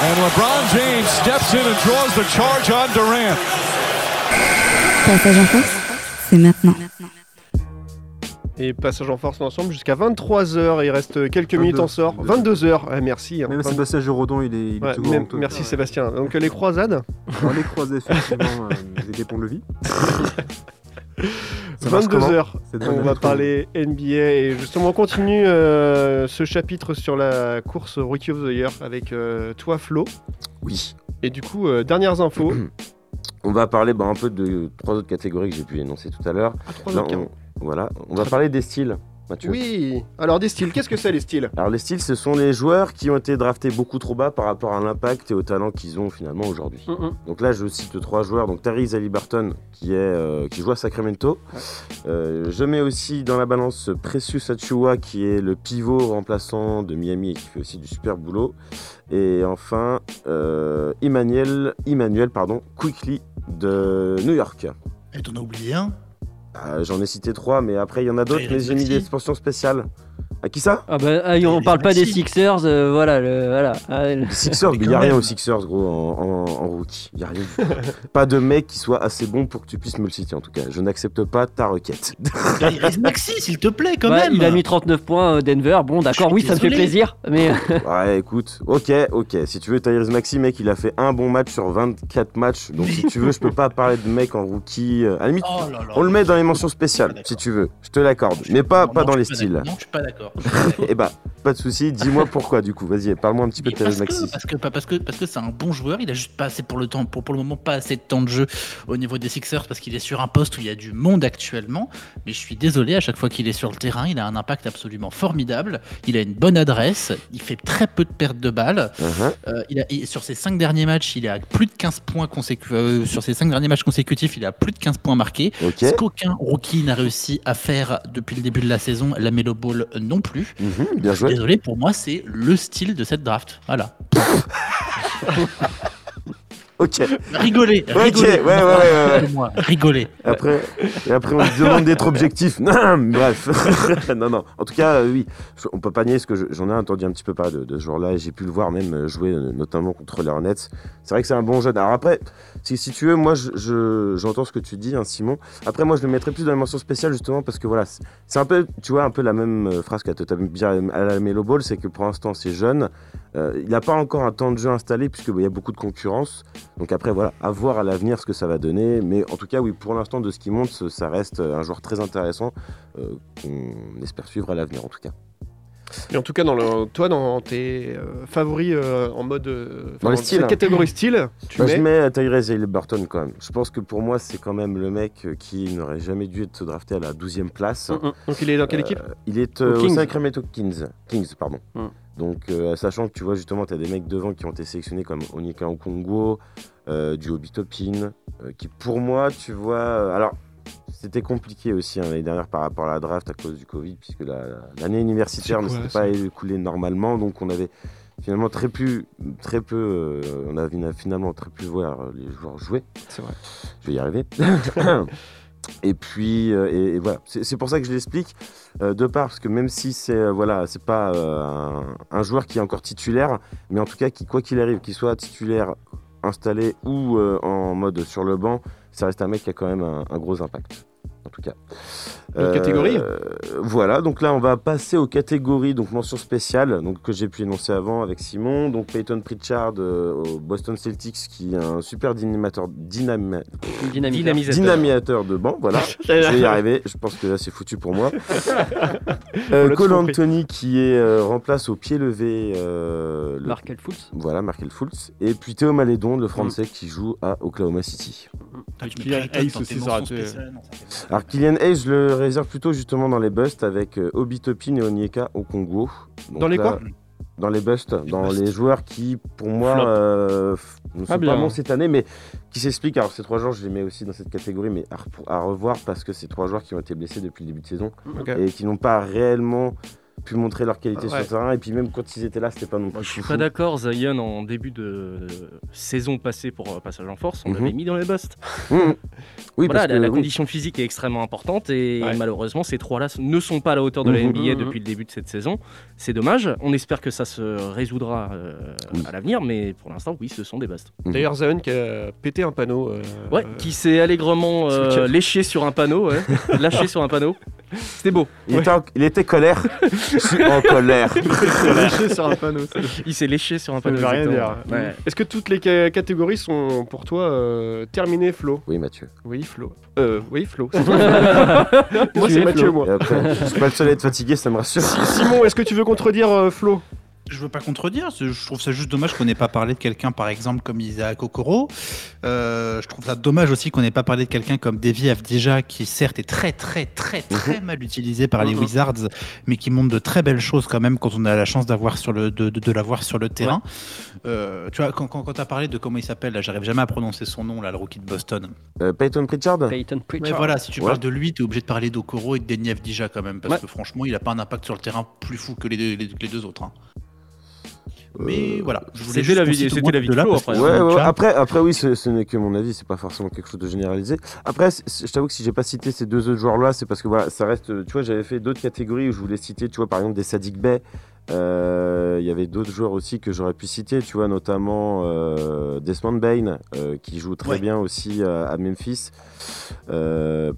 And LeBron James steps in and draws the charge on Durant. Passage en force, c'est maintenant. Et passage en force ensemble jusqu'à 23h. Il reste quelques minutes en sort. 22h. merci. hein. Même 22. Sébastien Giraudon, il est, il est Ouais, tout même- grand, toi. merci Sébastien. Donc les croisades. Les croisés, effectivement, euh, des ponts-levis. Ça marche 22h. comment C'est de On va parler NBA et justement on continue euh, ce chapitre sur la course Rookie of the Year avec euh, toi Flo. Oui. Et du coup, euh, dernières infos. On va parler bah, un peu de trois autres catégories que j'ai pu énoncer tout à l'heure. trois Là, autres, on- carrément. Voilà, on va parler des styles. Mathieu. Oui. Alors des styles, qu'est-ce que c'est les styles? Alors les styles, ce sont les joueurs qui ont été draftés beaucoup trop bas par rapport à l'impact et au talent qu'ils ont finalement aujourd'hui. Donc là, je cite trois joueurs. Donc Tyrese Halliburton, qui, est, euh, qui joue à Sacramento. Euh, je mets aussi dans la balance Precious Achua, qui est le pivot remplaçant de Miami et qui fait aussi du super boulot. Et enfin, euh, Emmanuel, Emmanuel pardon, Quickly de New York. Et t'en as oublié un? J'en ai cité trois, mais après il y en a d'autres, mais j'ai mis des mentions spéciales. À qui ça Ah bah, ah, on parle pas des Sixers, euh, voilà. Le, voilà. Ah, le- Sixers, il n'y a rien aux Sixers, gros, en, en- en rookie. Il n'y a rien. pas de mec qui soit assez bon pour que tu puisses me le citer, en tout cas. Je n'accepte pas ta requête. Tyrese Maxi, s'il te plaît, quand Bah, même. il a mis 39 points euh, Denver. Bon, d'accord, oui, ça me fait plaisir. Mais ouais, écoute, ok, ok. Si tu veux, Tyrese Maxi, mec, il a fait un bon match sur 24 matchs. Donc, si tu veux, je peux pas parler de mec en rookie. euh, À la limite, Oh là là. on le met dans les mentions spéciales, si tu veux. Je te l'accorde. Mais pas, pas Non, dans les styles. Non, je suis pas d'accord. Eh bah, pas de souci. Dis-moi pourquoi, du coup. Vas-y, parle-moi un petit peu de Parce Maxi. parce que, parce que, parce que c'est un bon joueur, il a juste pas assez pour le temps, pour, pour le moment pas assez de temps de jeu au niveau des Sixers parce qu'il est sur un poste où il y a du monde actuellement. Mais je suis désolé, à chaque fois qu'il est sur le terrain, il a un impact absolument formidable. Il a une bonne adresse, il fait très peu de pertes de balles. Uh-huh. Euh, il a, il- sur ses 5 derniers matchs, il à plus de 15 points consécutifs. sur ses 5 derniers matchs consécutifs, il a plus de 15 points marqués. Ce qu'aucun rookie n'a réussi à faire depuis le début de la saison, la Melo Ball non plus. Mhm, bien joué. Désolé, pour moi, c'est le style de cette draft. Voilà. Ok. Rigoler, Ok, rigoler. ouais, ouais, ouais, ouais, ouais. Moi, rigoler. Après, et après, on te demande d'être objectif. Bref. non, non. En tout cas, euh, oui. On peut pas nier ce que je- j'en ai entendu un petit peu parler de, de ce joueur-là. J'ai pu le voir même euh, jouer, euh, notamment contre les Hornets. C'est vrai que c'est un bon jeune. Alors après, si, si tu veux, moi, je- je- j'entends ce que tu dis, hein, Simon. Après, moi, je le mettrais plus dans la mention spéciale, justement, parce que voilà, c'est- un peu, tu vois, un peu la même euh, phrase qu'à bien à la Melo Ball, c'est que pour l'instant, c'est jeune. Euh, il n'a pas encore un temps de jeu installé, puisqu'il y a beaucoup de concurrence. Donc après, voilà, à voir à l'avenir ce que ça va donner. Mais en tout cas, oui, pour l'instant, de ce qui monte, ça reste un joueur très intéressant euh, qu'on espère suivre à l'avenir, en tout cas. Et en tout cas, dans le, toi, dans tes euh, favoris euh, en mode. euh, Dans les cette styles. catégorie style, tu Bah, mets. Je mets Tyrese Halliburton quand même. Je pense que pour moi, c'est quand même le mec qui n'aurait jamais dû être drafté à la 12e place. Mm, mm. Donc il est dans quelle équipe Euh, Il est euh, Aux au Kings. Sacramento Kings. Kings pardon. Mm. Donc, euh, sachant que tu vois, justement, tu as des mecs devant qui ont été sélectionnés comme Onika Okongo, euh, du Topin, euh, qui pour moi, tu vois. euh, alors, c'était compliqué aussi hein, l'année dernière par rapport à la draft à cause du Covid, puisque la- l'année universitaire ne s'était pas écoulée normalement, donc on avait finalement très peu, très peu, euh, on a finalement très peu voir euh, les joueurs jouer. C'est vrai. Je vais y arriver. Et puis, euh, et, et voilà, c'est pour ça que je l'explique, euh, de part, parce que même si c'est voilà, c'est pas un, un joueur qui est encore titulaire, mais en tout cas, qui, quoi qu'il arrive, qu'il soit titulaire installé ou en mode sur le banc, ça reste un mec qui a quand même un, un gros impact, en tout cas. Une catégorie Voilà, donc là, on va passer aux catégories, donc mention spéciale, donc que j'ai pu énoncer avant avec Simon, donc Peyton Pritchard euh, au Boston Celtics, qui est un super dynamateur, dynam- dynamisateur de banc, voilà. je vais y arriver, je pense que là c'est foutu pour moi. Euh, Cole. Anthony qui est euh, remplace au pied levé euh, le- Markel Fultz. Voilà, Markel Fultz. Et puis Théo Malédon, le français qui joue à Oklahoma City. Ah, Alors Kylian Hayes, je le réserve plutôt justement dans les busts avec euh, Obi Topin et Onyeka au Congo. Donc Dans les quoi? Dans les busts, dans busts. les joueurs qui, pour moi, euh, ne sont Ah, bien. pas bons cette année, mais qui s'expliquent. Alors ces trois joueurs, je les mets aussi dans cette catégorie, mais à, re- à revoir parce que c'est trois joueurs qui ont été blessés depuis le début de saison et qui n'ont pas réellement pu montrer leur qualité Ouais. sur le terrain. Et puis même quand ils étaient là, c'était pas non plus. Je suis fou, pas d'accord, Zion en début de saison passée pour euh, Passage en Force, on Mhm. l'avait mis dans les busts. Oui, voilà, parce la, que, la oui. condition physique est extrêmement importante et Ouais. malheureusement ces trois-là ne sont pas à la hauteur de la Mhm. NBA Mhm. depuis le début de cette saison. C'est dommage, on espère que ça se résoudra euh, Oui. à l'avenir, mais pour l'instant oui, ce sont des busts. Mhm. D'ailleurs, Zion qui a pété un panneau. euh, Ouais, qui s'est allègrement euh, léché sur un panneau, ouais. lâché sur un panneau. C'était beau. Il, était en, il était colère. Je suis en colère. Léché sur un panneau. Il s'est léché sur un Ça panneau. veut rien dire. Ouais. Est-ce que toutes les ca- catégories sont pour toi euh, terminées, Flo? Oui, Mathieu. Oui, Flo. Euh, oui, Flo. Moi, c'est es Mathieu, Flo. moi. Et après, je suis pas le seul à être fatigué, ça me rassure. Simon, est-ce que tu veux contredire euh, Flo? Je veux pas contredire, je trouve ça juste dommage qu'on n'ait pas parlé de quelqu'un par exemple comme Isaac Okoro. Euh, je trouve ça dommage aussi qu'on n'ait pas parlé de quelqu'un comme Davy Avdija qui certes est très très très très mal utilisé par les Mhm. Wizards mais qui montre de très belles choses quand même quand on a la chance d'avoir sur le, de, de, de l'avoir sur le terrain. Euh, tu vois, quand, quand, quand tu as parlé de comment il s'appelle, là, j'arrive jamais à prononcer son nom, là, le rookie de Boston. Euh, Peyton Pritchard? Peyton Ouais, Pritchard. voilà, si tu Ouais. parles de lui, tu es obligé de parler d'Okoro et de Denny Avdija quand même, parce Ouais. que franchement, il a pas un impact sur le terrain plus fou que les deux, les, les deux autres. hein. Mais Euh, voilà, je voulais C'était juste la la vie de là, après. Ouais, ouais, après, après, oui, ce, ce n'est que mon avis, c'est pas forcément quelque chose de généralisé. Après, je t'avoue que si j'ai pas cité ces deux autres joueurs-là, c'est parce que voilà, ça reste. Tu vois, j'avais fait d'autres catégories où je voulais citer, tu vois, par exemple des Sadik Bey. Euh, Il y avait d'autres joueurs aussi que j'aurais pu citer, tu vois, notamment euh, Desmond Bain, euh, qui joue très Ouais. bien aussi à, à Memphis.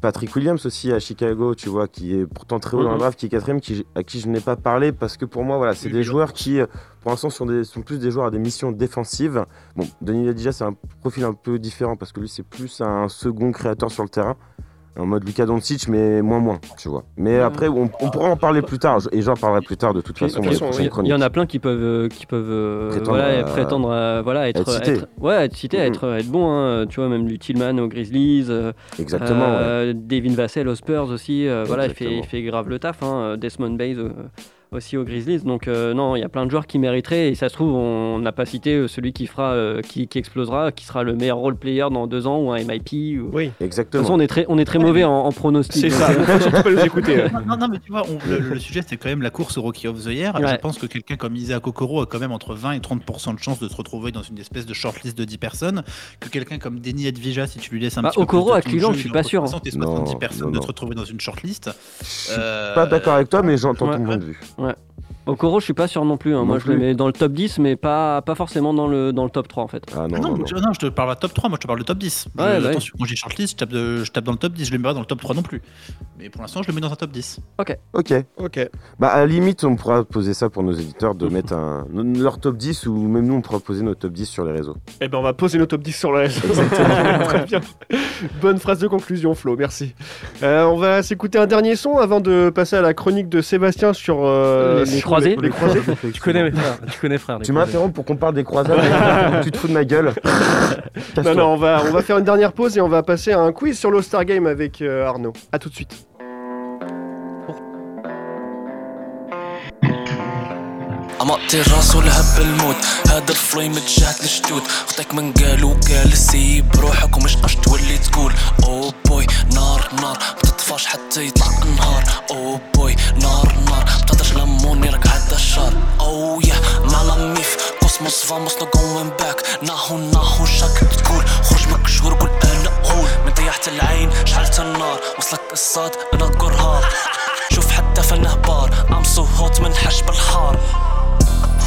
Patrick Williams aussi à Chicago, tu vois, qui est pourtant très haut dans le Mhm. draft, qui est quatrième, qui, à qui je n'ai pas parlé parce que pour moi, voilà, c'est des joueurs qui, pour l'instant, sont, des- sont plus des joueurs à des missions défensives. Bon, Denis Ladija, c'est un profil un peu différent parce que lui, c'est plus un second créateur sur le terrain. En mode Luka Doncic, mais moins moins, tu vois. Mais après, on, on pourra en parler plus tard, et j'en parlerai plus tard de toute façon il y- en a plein qui peuvent, euh, qui peuvent euh, Prétendre voilà, à- prétendre à voilà, être, être cité. être- ouais, être cité, être, être bon. hein. Tu vois, même du Tillman aux Grizzlies. euh, Exactement, ouais. euh, Devin Vassell aux Spurs aussi. euh, voilà, il fait, il fait grave le taf. hein. Desmond Bays euh, aussi aux Grizzlies. Donc, euh, non, il y a plein de joueurs qui mériteraient. Et ça se trouve, on n'a pas cité euh, celui qui, fera, euh, qui, qui explosera, qui sera le meilleur role player dans deux ans ou un MIP. Ou... Oui. De toute Exactement. façon, on est très, on est très mauvais en, en pronostic. C'est donc, ça, euh, faut surtout pas nous écouter. Non, non, non, mais tu vois, on- le, le sujet c'est quand même la course au Rookie of the Year. Je Ouais. pense que quelqu'un comme Isaac Okoro a quand même entre 20 et 30% de chances de se retrouver dans une espèce de shortlist de 10 personnes. Que quelqu'un comme Denis Edvija, si tu lui laisses un Bah, petit peu Okoro plus de à Cleveland, je suis pas sûr, hein. 60 et 70 Non, personnes non, de se retrouver dans une shortlist. Je suis Euh, pas d'accord avec toi, mais j'entends ouais. ton point de vue. Ouais. Okoro, je suis pas sûr non plus. hein. Non Moi, je le plus. mets dans le top 10, mais pas, pas forcément dans le, dans le top 3 en fait. Ah non, Ah non, non, non. je, non, je te parle pas de top 3, moi je te parle de top 10. Je- Ouais, attention, quand j'ai shortlist, je tape, de- je tape dans le top 10, je le mets pas dans le top 3 non plus. Mais pour l'instant, je le mets dans un top 10. Ok. Ok. Bah, à la limite, on pourra poser ça pour nos éditeurs de mettre un, leur top 10 ou même nous, on pourra poser notre top 10 sur les réseaux. Eh ben, on va poser nos top 10 sur le réseau. Très bien. Bonne phrase de conclusion, Flo, merci. Euh, on va s'écouter un dernier son avant de passer à la chronique de Sébastien sur euh, Les- les sur croisés. Les, croisés. Tu connais, frère, tu connais frère. Tu m'interromps pour qu'on parle des croisades Tu te fous de ma gueule Non, non, on va, on va faire une dernière pause et on va passer à un quiz sur l'All-Star Game avec euh, Arnaud. A tout de suite. أمقطي الراس ولهب الموت هذا الفليم تجاهد الجدود خطيك من قالوا قال سيب روحك ومش قش تولي تقول. أو بوي نار نار بتطفاش حتى يطلع النهار. أو بوي نار نار بتقدرش لموني راك عدى الشهر. أو يا مع ميف كوسموس فاموس نو جوين باك. ناهو ناهو شك تقول. خرج من الشهور قول أنا قول من طيحت العين شعلت النار وصلك الصاد أنا قرهار. شوف حتى فنه بار. ام سو هوت من حش بالحار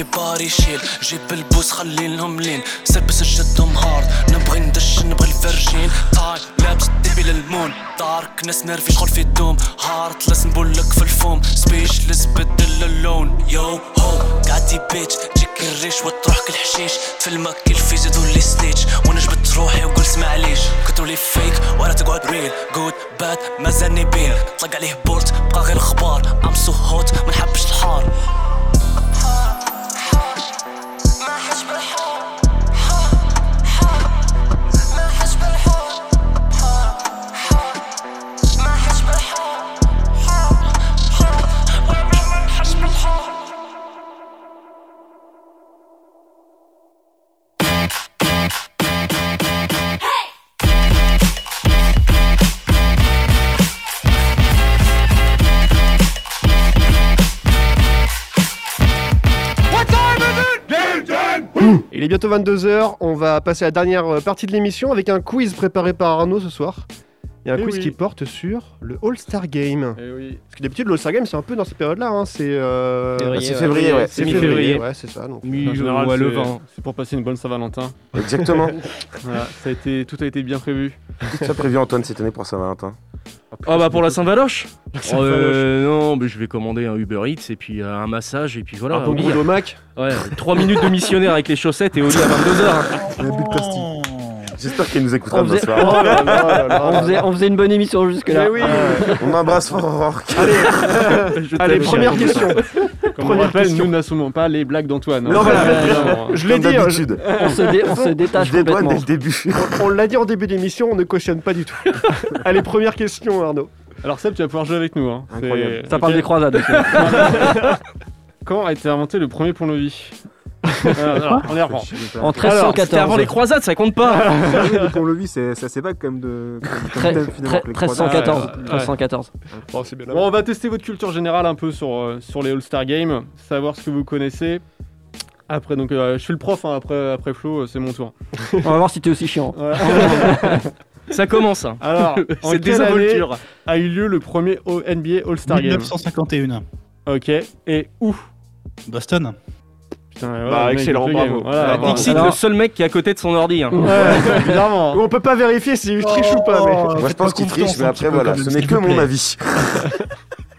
الليل everybody شيل. جيب البوس خليلهم لين. سلبس جدهم هارد. نبغي ندش نبغي الفرجين. تاي لابس ديبي للمون. دارك ناس نرفي شغل في الدوم. هارت لازم بولك في الفوم. سبيشلس بدل اللون. يو هو قعدي بيتش تجيك الريش وتروح كل حشيش. تفلمك كل في زيدوا لي ستيج وأنا جبت روحي وقلت اسمع ليش. كتبوا لي فيك ولا تقعد ريل جود باد مازالني بين طلق عليه بولت بقى غير أخبار ام سو هوت ما نحبش الحار. Bientôt 22h, on va passer à la dernière euh, partie de l'émission avec un quiz préparé par Arnaud ce soir. Il y a un Eh quiz oui. qui porte sur le All-Star Game. Eh oui. Parce que d'habitude, l'All-Star Game, c'est un peu dans cette période-là. hein, C'est euh, Février, C'est février, ouais. C'est Mi-février. ouais, c'est ça. Donc, En général, ouais, le c'est- 20. C'est pour passer une bonne Saint-Valentin. Exactement. voilà, ça a été, tout a été bien prévu. Qu'est-ce que tu as prévu, Antoine, cette année pour Saint-Valentin Ah bah pour la Saint-Valoche Saint-Valoche. Euh, Non, mais je vais commander un Uber Eats et puis euh, un massage et puis voilà. Un bon gros Mac Ouais, 3 minutes de missionnaire avec les chaussettes et au lit à 22h. J'espère qu'il nous écoutera On demain faisait... soir. Oh là là là, on, faisait, on faisait une bonne émission jusque-là. Oui. On embrasse fort Aurore. Allez, première question. Comme on Première rappelle, question. nous n'assumons pas les blagues d'Antoine. hein. Non, voilà, Évidemment. je l'ai dit. hein. On se, dé- on se détache complètement. dès le début. On, on l'a dit en début d'émission, on ne cautionne pas du tout. Allez, première question, Arnaud. Alors Seb, tu vas pouvoir jouer avec nous. Hein. Ça parle des croisades. Quand a été inventé le premier pont-levis? Euh, alors, On y reprend. En Alors, c'était 1314. avant les croisades, ça compte pas. Le c'est assez vague quand même de. comme Très- thème, finalement, très- que les croisades. 1314. Ouais. 1314. Bon, c'est bien Bon, on va tester votre culture générale un peu sur, euh, sur les All-Star Games, savoir ce que vous connaissez. Après, donc, euh, je suis le prof, hein, après, après Flo, euh, c'est mon tour. On va voir si t'es aussi chiant. Ça commence. hein. Alors, en C'est quelle année a eu lieu le premier NBA All-Star Game? 1951. Ok, et où? Boston. Putain, Bah, le mec, excellent, bravo. game. Voilà, Ah, bravo. Dixit, Alors- le seul mec qui est à côté de son ordi. hein. Ouais, évidemment. On peut pas vérifier si il triche ou pas. mais- Oh, Moi, je pense qu'il triche, mais un après, voilà, ce n'est s'il que mon avis.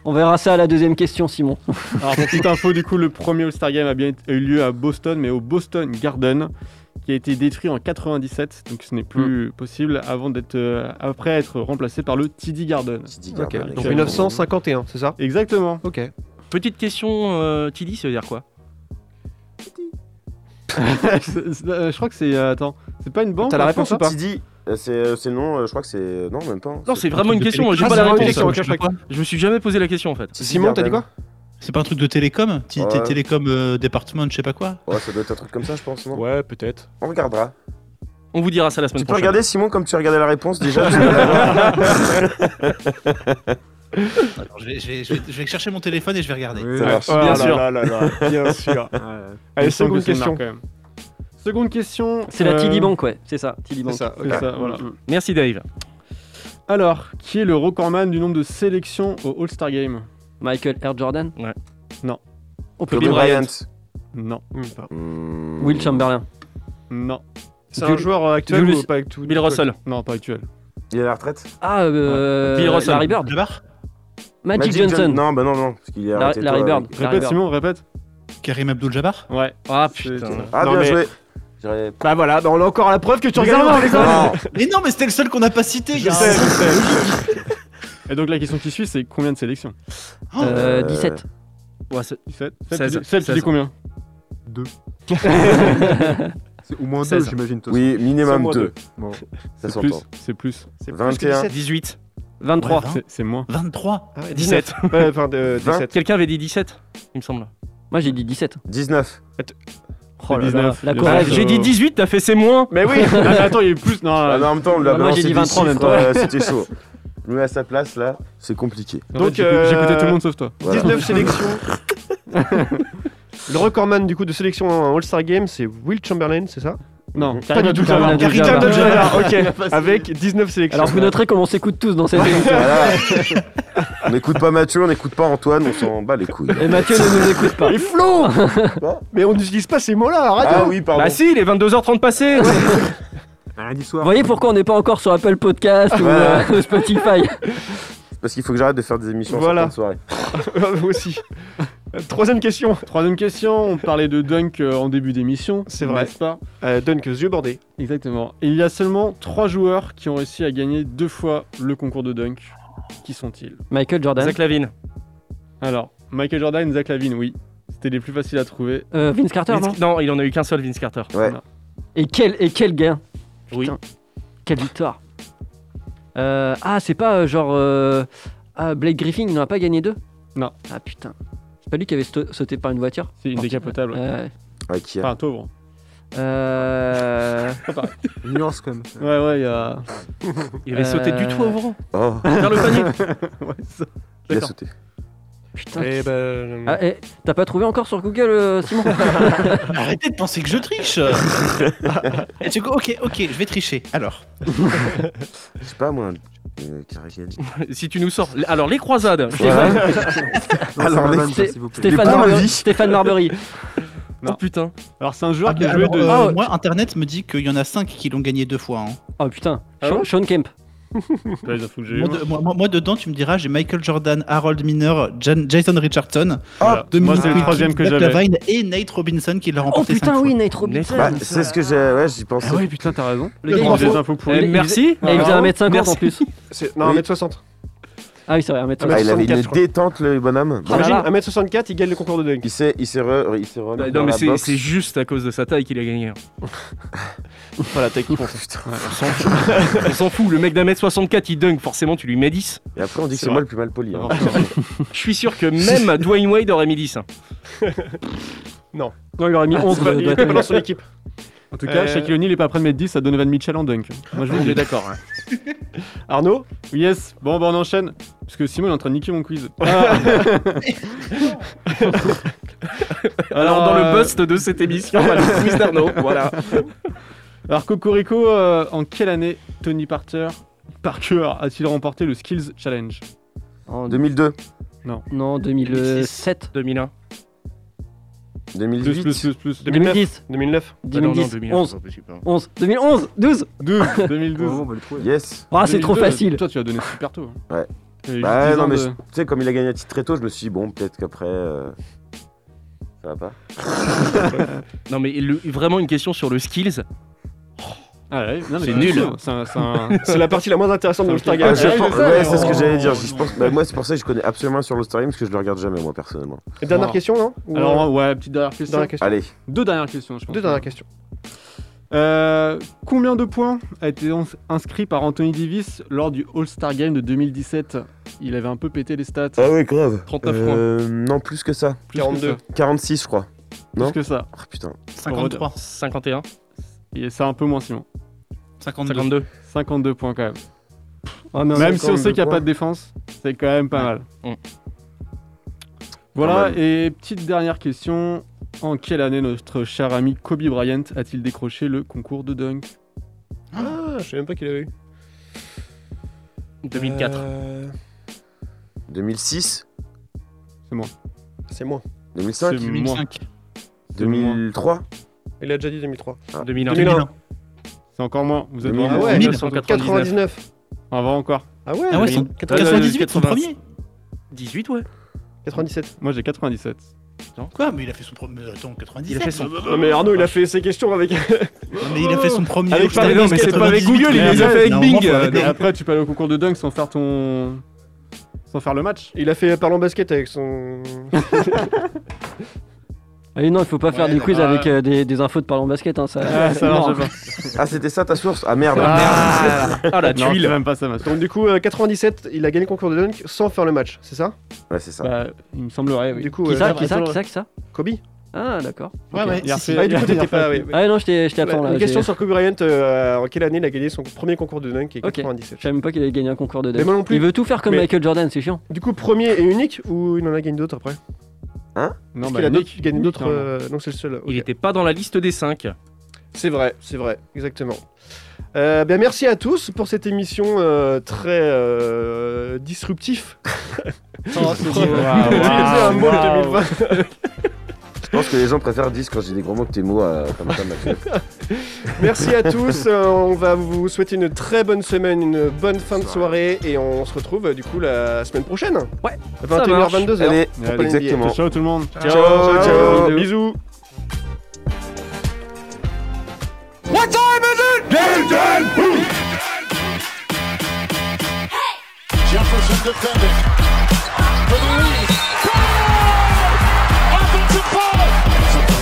On verra ça à la deuxième question, Simon. Alors, pour petite info, du coup, le premier All-Star Game a bien eu lieu à Boston, mais au Boston Garden, qui a été détruit en 97, donc ce n'est plus possible avant d'être euh, après être remplacé par le TD Garden. Ok, Garden, donc actuellement. 1951, c'est ça? Exactement. Ok. Petite question, euh, Tilly, ça veut dire quoi? Euh, je crois que c'est. euh, attends, c'est pas une banque T'as la réponse ou pas euh, c'est euh, c'est le nom, euh, je crois que c'est. Non, même pas. Non, c'est vraiment un une question, moi j'ai pas Ah, la une réponse. question, ok, Je me suis jamais posé la question en fait. Simon, t'as dit quoi C'est pas un truc de télécom. Télécom euh, département, je sais pas quoi Ouais, ça doit être un truc comme ça, je pense. Non Ouais, peut-être. On regardera. On vous dira ça la semaine Tu peux prochaine. regarder, Simon, comme tu as regardé la réponse déjà. je, vais, je, vais, je, vais, je vais chercher mon téléphone et je vais regarder. Oui. Ça marche. Oh Bien là sûr. là là là, bien sûr. Ouais. Allez, seconde que question. marque, quand même. Seconde question. C'est la euh, TD Bank, ouais. C'est ça, TD Bank. ça, ça, voilà. Merci Dave. Alors, qui est le recordman du nombre de sélections au All-Star Game? Michael Air Jordan? Ouais. Non. On peut Kobe Bryant. Bryant. Non. Hmm. Will Chamberlain. Non. C'est un joueur euh, actuel Julius- ou pas tout? Bill Russell. Non, pas actuel. Il est à la retraite? Ah, euh, Bill Russell. Larry Bird. Jabbar Magic, John- Johnson. Non, bah non, non. Parce qu'il est Larry, arrêté. Larry toi, Bird. avec- Larry Répète. Simon, répète. Karim Abdul-Jabbar Ouais. Ah putain. Ah, bien mais- joué. Bah voilà, bah on a encore la preuve que tu regardes dans les Non. Mais non, mais c'était le seul qu'on n'a pas cité, Je gars. sais, je sais. Et donc la question qui suit, c'est combien de sélections Euh, Euh, 17. Ouais, c'est- 17 16. Seb, tu dis- Seb, tu dis 16. combien Deux. C'est au moins deux, 16. j'imagine. Oui, minimum moins 2. deux. Bon. Ça C'est s'entend. plus. C'est plus. C'est plus que 21. 17. 18. 23. Ouais, C'est- C'est moins. 23. Ah ouais, 17. Ouais, enfin, de, 20. 17. Quelqu'un avait dit 17, il me semble. Moi, j'ai dit 17. 19. Oh là là, 19. la Le Corrèze. reste, J'ai dit 18, t'as fait c'est moins. Mais oui Ah, Attends, il y a eu plus. Non, Ah, non, en même temps, la Moi, j'ai dit des 23 en même temps. euh, C'était chaud. Je me mets à sa place là, c'est compliqué. Donc, euh, j'écoutais tout le monde sauf toi. Voilà. 19 sélections. Le recordman du coup de sélection en All-Star Game, c'est Will Chamberlain, c'est ça? Non, Pas du tout. Karim Karim Abdul-Jabbar. Ok. Avec 19 sélections. Alors, vous noterez comment on s'écoute tous dans cette émission. Voilà. on n'écoute pas Mathieu, on n'écoute pas Antoine, on s'en bat les couilles. Et Mathieu ne nous écoute pas. Et Flo Mais on n'utilise pas ces mots-là, arrête Ah oui, pardon. Bah si, il est 22h30 passé. Lundi Vous soir. voyez pourquoi on n'est pas encore sur Apple Podcast ou euh, Spotify Parce qu'il faut que j'arrête de faire des émissions Voilà. en soirée. Vous aussi. Troisième question. Troisième question, on parlait de dunk euh, en début d'émission. C'est vrai. N'est-ce pas Euh, Dunk, yeux bordés. Exactement. Et il y a seulement trois joueurs qui ont réussi à gagner deux fois le concours de dunk. Qui sont-ils? Michael Jordan. Zach Lavine. Alors, Michael Jordan, Zach Lavine, oui. C'était les plus faciles à trouver. Euh, Vince Carter, non? Vince- Non, il en a eu qu'un seul, Vince Carter. Ouais. Et quel, et quel gain? Oui. Quelle victoire Euh, Ah, c'est pas euh, genre. euh, Ah, Blake Griffin, il n'en a pas gagné deux? Non. Ah putain. C'est pas lui qui avait sauté par une voiture C'est une décapotable. Euh, Ouais, qui a- Enfin, un pauvre. euh... Une nuance quand même. Ouais, ouais, il y a. Il avait sauté du Euh, tout avant. Oh, Vers le panier. ouais, ça. il a sauté. Putain. Eh ben, Ah, eh, T'as pas trouvé encore sur Google, euh, Simon Arrêtez de penser que je triche. Et tu- ok, ok, je vais tricher. Alors. Je sais pas moi. Euh, si tu nous sors. Alors, les croisades. Stéphane. Alors, les- Sté-. Stéphane, Marbury. parvis. Stéphane Marbury. Oh putain. Alors, c'est un joueur Ah, qui a bah, joué alors, de. euh, Ah, moi, Internet me dit qu'il y en a 5 qui l'ont gagné deux fois. hein. Oh putain. Ah Sean- Sean Kemp. Moi, de- moi- moi- moi, dedans, tu me diras, j'ai Michael Jordan, Harold Miner, Jan- Jason Richardson, Voilà. Dominic Moi, c'est le troisième que j'avais. Et Nate Robinson qui l'a Oh remporté. putain, cinq oui. Nate Robinson. Bah, c'est ce que j'ai. Ouais, j'y pensais. Ah ouais, putain, t'as raison. Le gars, des infos pour Eh, lui. merci. Et il faisait 1m50 Merci. en plus. c'est- Non, Oui. 1m60. Ah oui, c'est vrai, 1m50. Ah, il avait une 64, je crois. détente, le bonhomme. Ah là Imagine, là. 1m64, il gagne le concours de dunk. Il s'est, il s'est, re- il s'est remis Bah, non, mais c'est juste à cause de sa taille qu'il a gagné. Pas la tech qui compte. On s'en fout. On s'en fout. Le mec d'un mètre 64, il dunk. Forcément, tu lui mets 10. Et après, on dit que C'est moi le plus mal poli. hein. Je suis sûr que même Dwayne Wade aurait mis 10. hein. Non. Non, il aurait mis 11. C'est pas- de- Il était pas dans son équipe. En tout cas, Euh, Shaquille O'Neal est pas prêt de mettre 10 à Donovan Mitchell en dunk. Moi, je vous dis. d'accord. hein. Arnaud Yes, bon, bah on enchaîne. Parce que Simon est en train de niquer mon quiz. Alors, dans le bust de cette émission, on va le quiz d'Arnaud. Voilà. Alors, Cocorico, euh, en quelle année Tony Parker, Parker a-t-il remporté le Skills Challenge En 2002, Non, 2007. 2001. 2008. Plus, plus, plus, plus. 2010. 2009 Ah non, non, 2010. 2001, 11. c'est pas possible, hein. 11. 2011. 12. 12, 2012. Oh, on va le trouver. Yes. Ah, c'est trop 2002, facile. Toi, tu as donné super tôt. hein. Ouais. Il y a eu Bah juste 10 non, mais de- tu sais, comme il a gagné un titre très tôt, je me suis dit, bon, peut-être qu'après. euh, Ça va pas. Non, mais le- vraiment une question sur le skills. Ah ouais, non, mais C'est nul. C'est un- c'est un- C'est la partie la moins intéressante de l'All-Star. Game. Ah, je ouais, pense- je sais, ouais, mais c'est ce que j'allais dire. pense, bah, moi, c'est pour ça que je connais absolument rien sur le Game parce que je le regarde jamais, moi, personnellement. Et dernière Bon. question, non Ou, euh, Alors, ouais, petite dernière question. dernière question. Allez, Deux dernières questions, je pense. Deux dernières questions. Euh, combien de points a été ins- inscrit par Anthony Davis lors du All-Star Game de 2017 Il avait un peu pété les stats. Ah oui, grave. 39 Euh, Non, plus que ça. Plus que 42. ça. 46, je crois. Plus Non que ça. Ah putain. 53. 51. Et c'est un peu moins Simon. 52. 52. 52 points quand même. Mais Même si on 52 sait qu'il n'y a points. pas de défense, c'est quand même pas mal. Voilà, et petite dernière question. En quelle année notre cher ami Kobe Bryant a-t-il décroché le concours de dunk? Ah, je sais même pas qu'il avait eu. 2004. Euh, 2006 C'est moi. C'est moi. 2005 C'est 2005. 2003 Il a déjà dit 2003. 2001. 2001. C'est encore moins. Vous êtes 2000. vraiment- Ah ouais, 1999. 99. On va encore. Ah ouais, Ah ouais, mais- son- 98, son 80. premier 18, ouais. 97. Moi j'ai 97. Quoi Mais il a fait son premier. Attends, 97. Il a fait son- Non mais Arnaud, il a fait ses questions avec. Non, mais il a fait son premier. Avec Game non, mais c'est pas avec 98, Google, il les a après, fait avec Bing, euh. Et après tu peux aller au concours de dunk sans faire ton. sans faire le match. Il a fait parlant basket avec son. Ah, non, il faut pas faire des quiz avec euh, des, des infos de parlant basket. Hein, ça, Ah, ça marche pas. Ah, c'était ça ta source? Ah merde. Ah, ah, la tuile. même pas ça, ma Donc du coup, euh, 97, il a gagné le concours de dunk sans faire le match, c'est ça? Ouais, c'est ça. Bah, il me semblerait, oui. Du coup, Qui euh, ça, qui ça, qui ça, qui ça? Kobe Ah, d'accord. Ouais, Ok. ouais. Il a Ah, du coup, t'étais pas. Ah non, j'étais j'étais absent là. Une question sur Kobe Bryant, euh, en quelle année il a gagné son premier concours de dunk et Ok. 97 Je savais même pas qu'il avait gagné un concours de Mais dunk. moi non plus. Il veut tout faire comme Mais- Michael Jordan, c'est chiant. Du coup, premier et unique ou il en a gagné d'autres après? Non, Est-ce bah, qu'il a Nick- d'autres- gagné Nick, d'autres. non. euh, Non, c'est le seul. Il ok. était pas dans la liste des 5. C'est vrai, c'est vrai, exactement. Euh, ben, merci à tous pour cette émission euh, très euh, disruptif. Waouh, Utiliser un mot de 2020. Je pense que les gens préfèrent 10 quand j'ai des gros mots que tes mots euh, comme ça, Mathieu. Merci à tous. euh, on va vous souhaiter une très bonne semaine, une bonne fin de soirée et on se retrouve euh, du coup la semaine prochaine. Ouais, 21h, 22h. Allez, exactement. Ciao tout le monde. Ciao, ciao, ciao. bisous. What time is it? Game time! Jefferson defending. For the lead.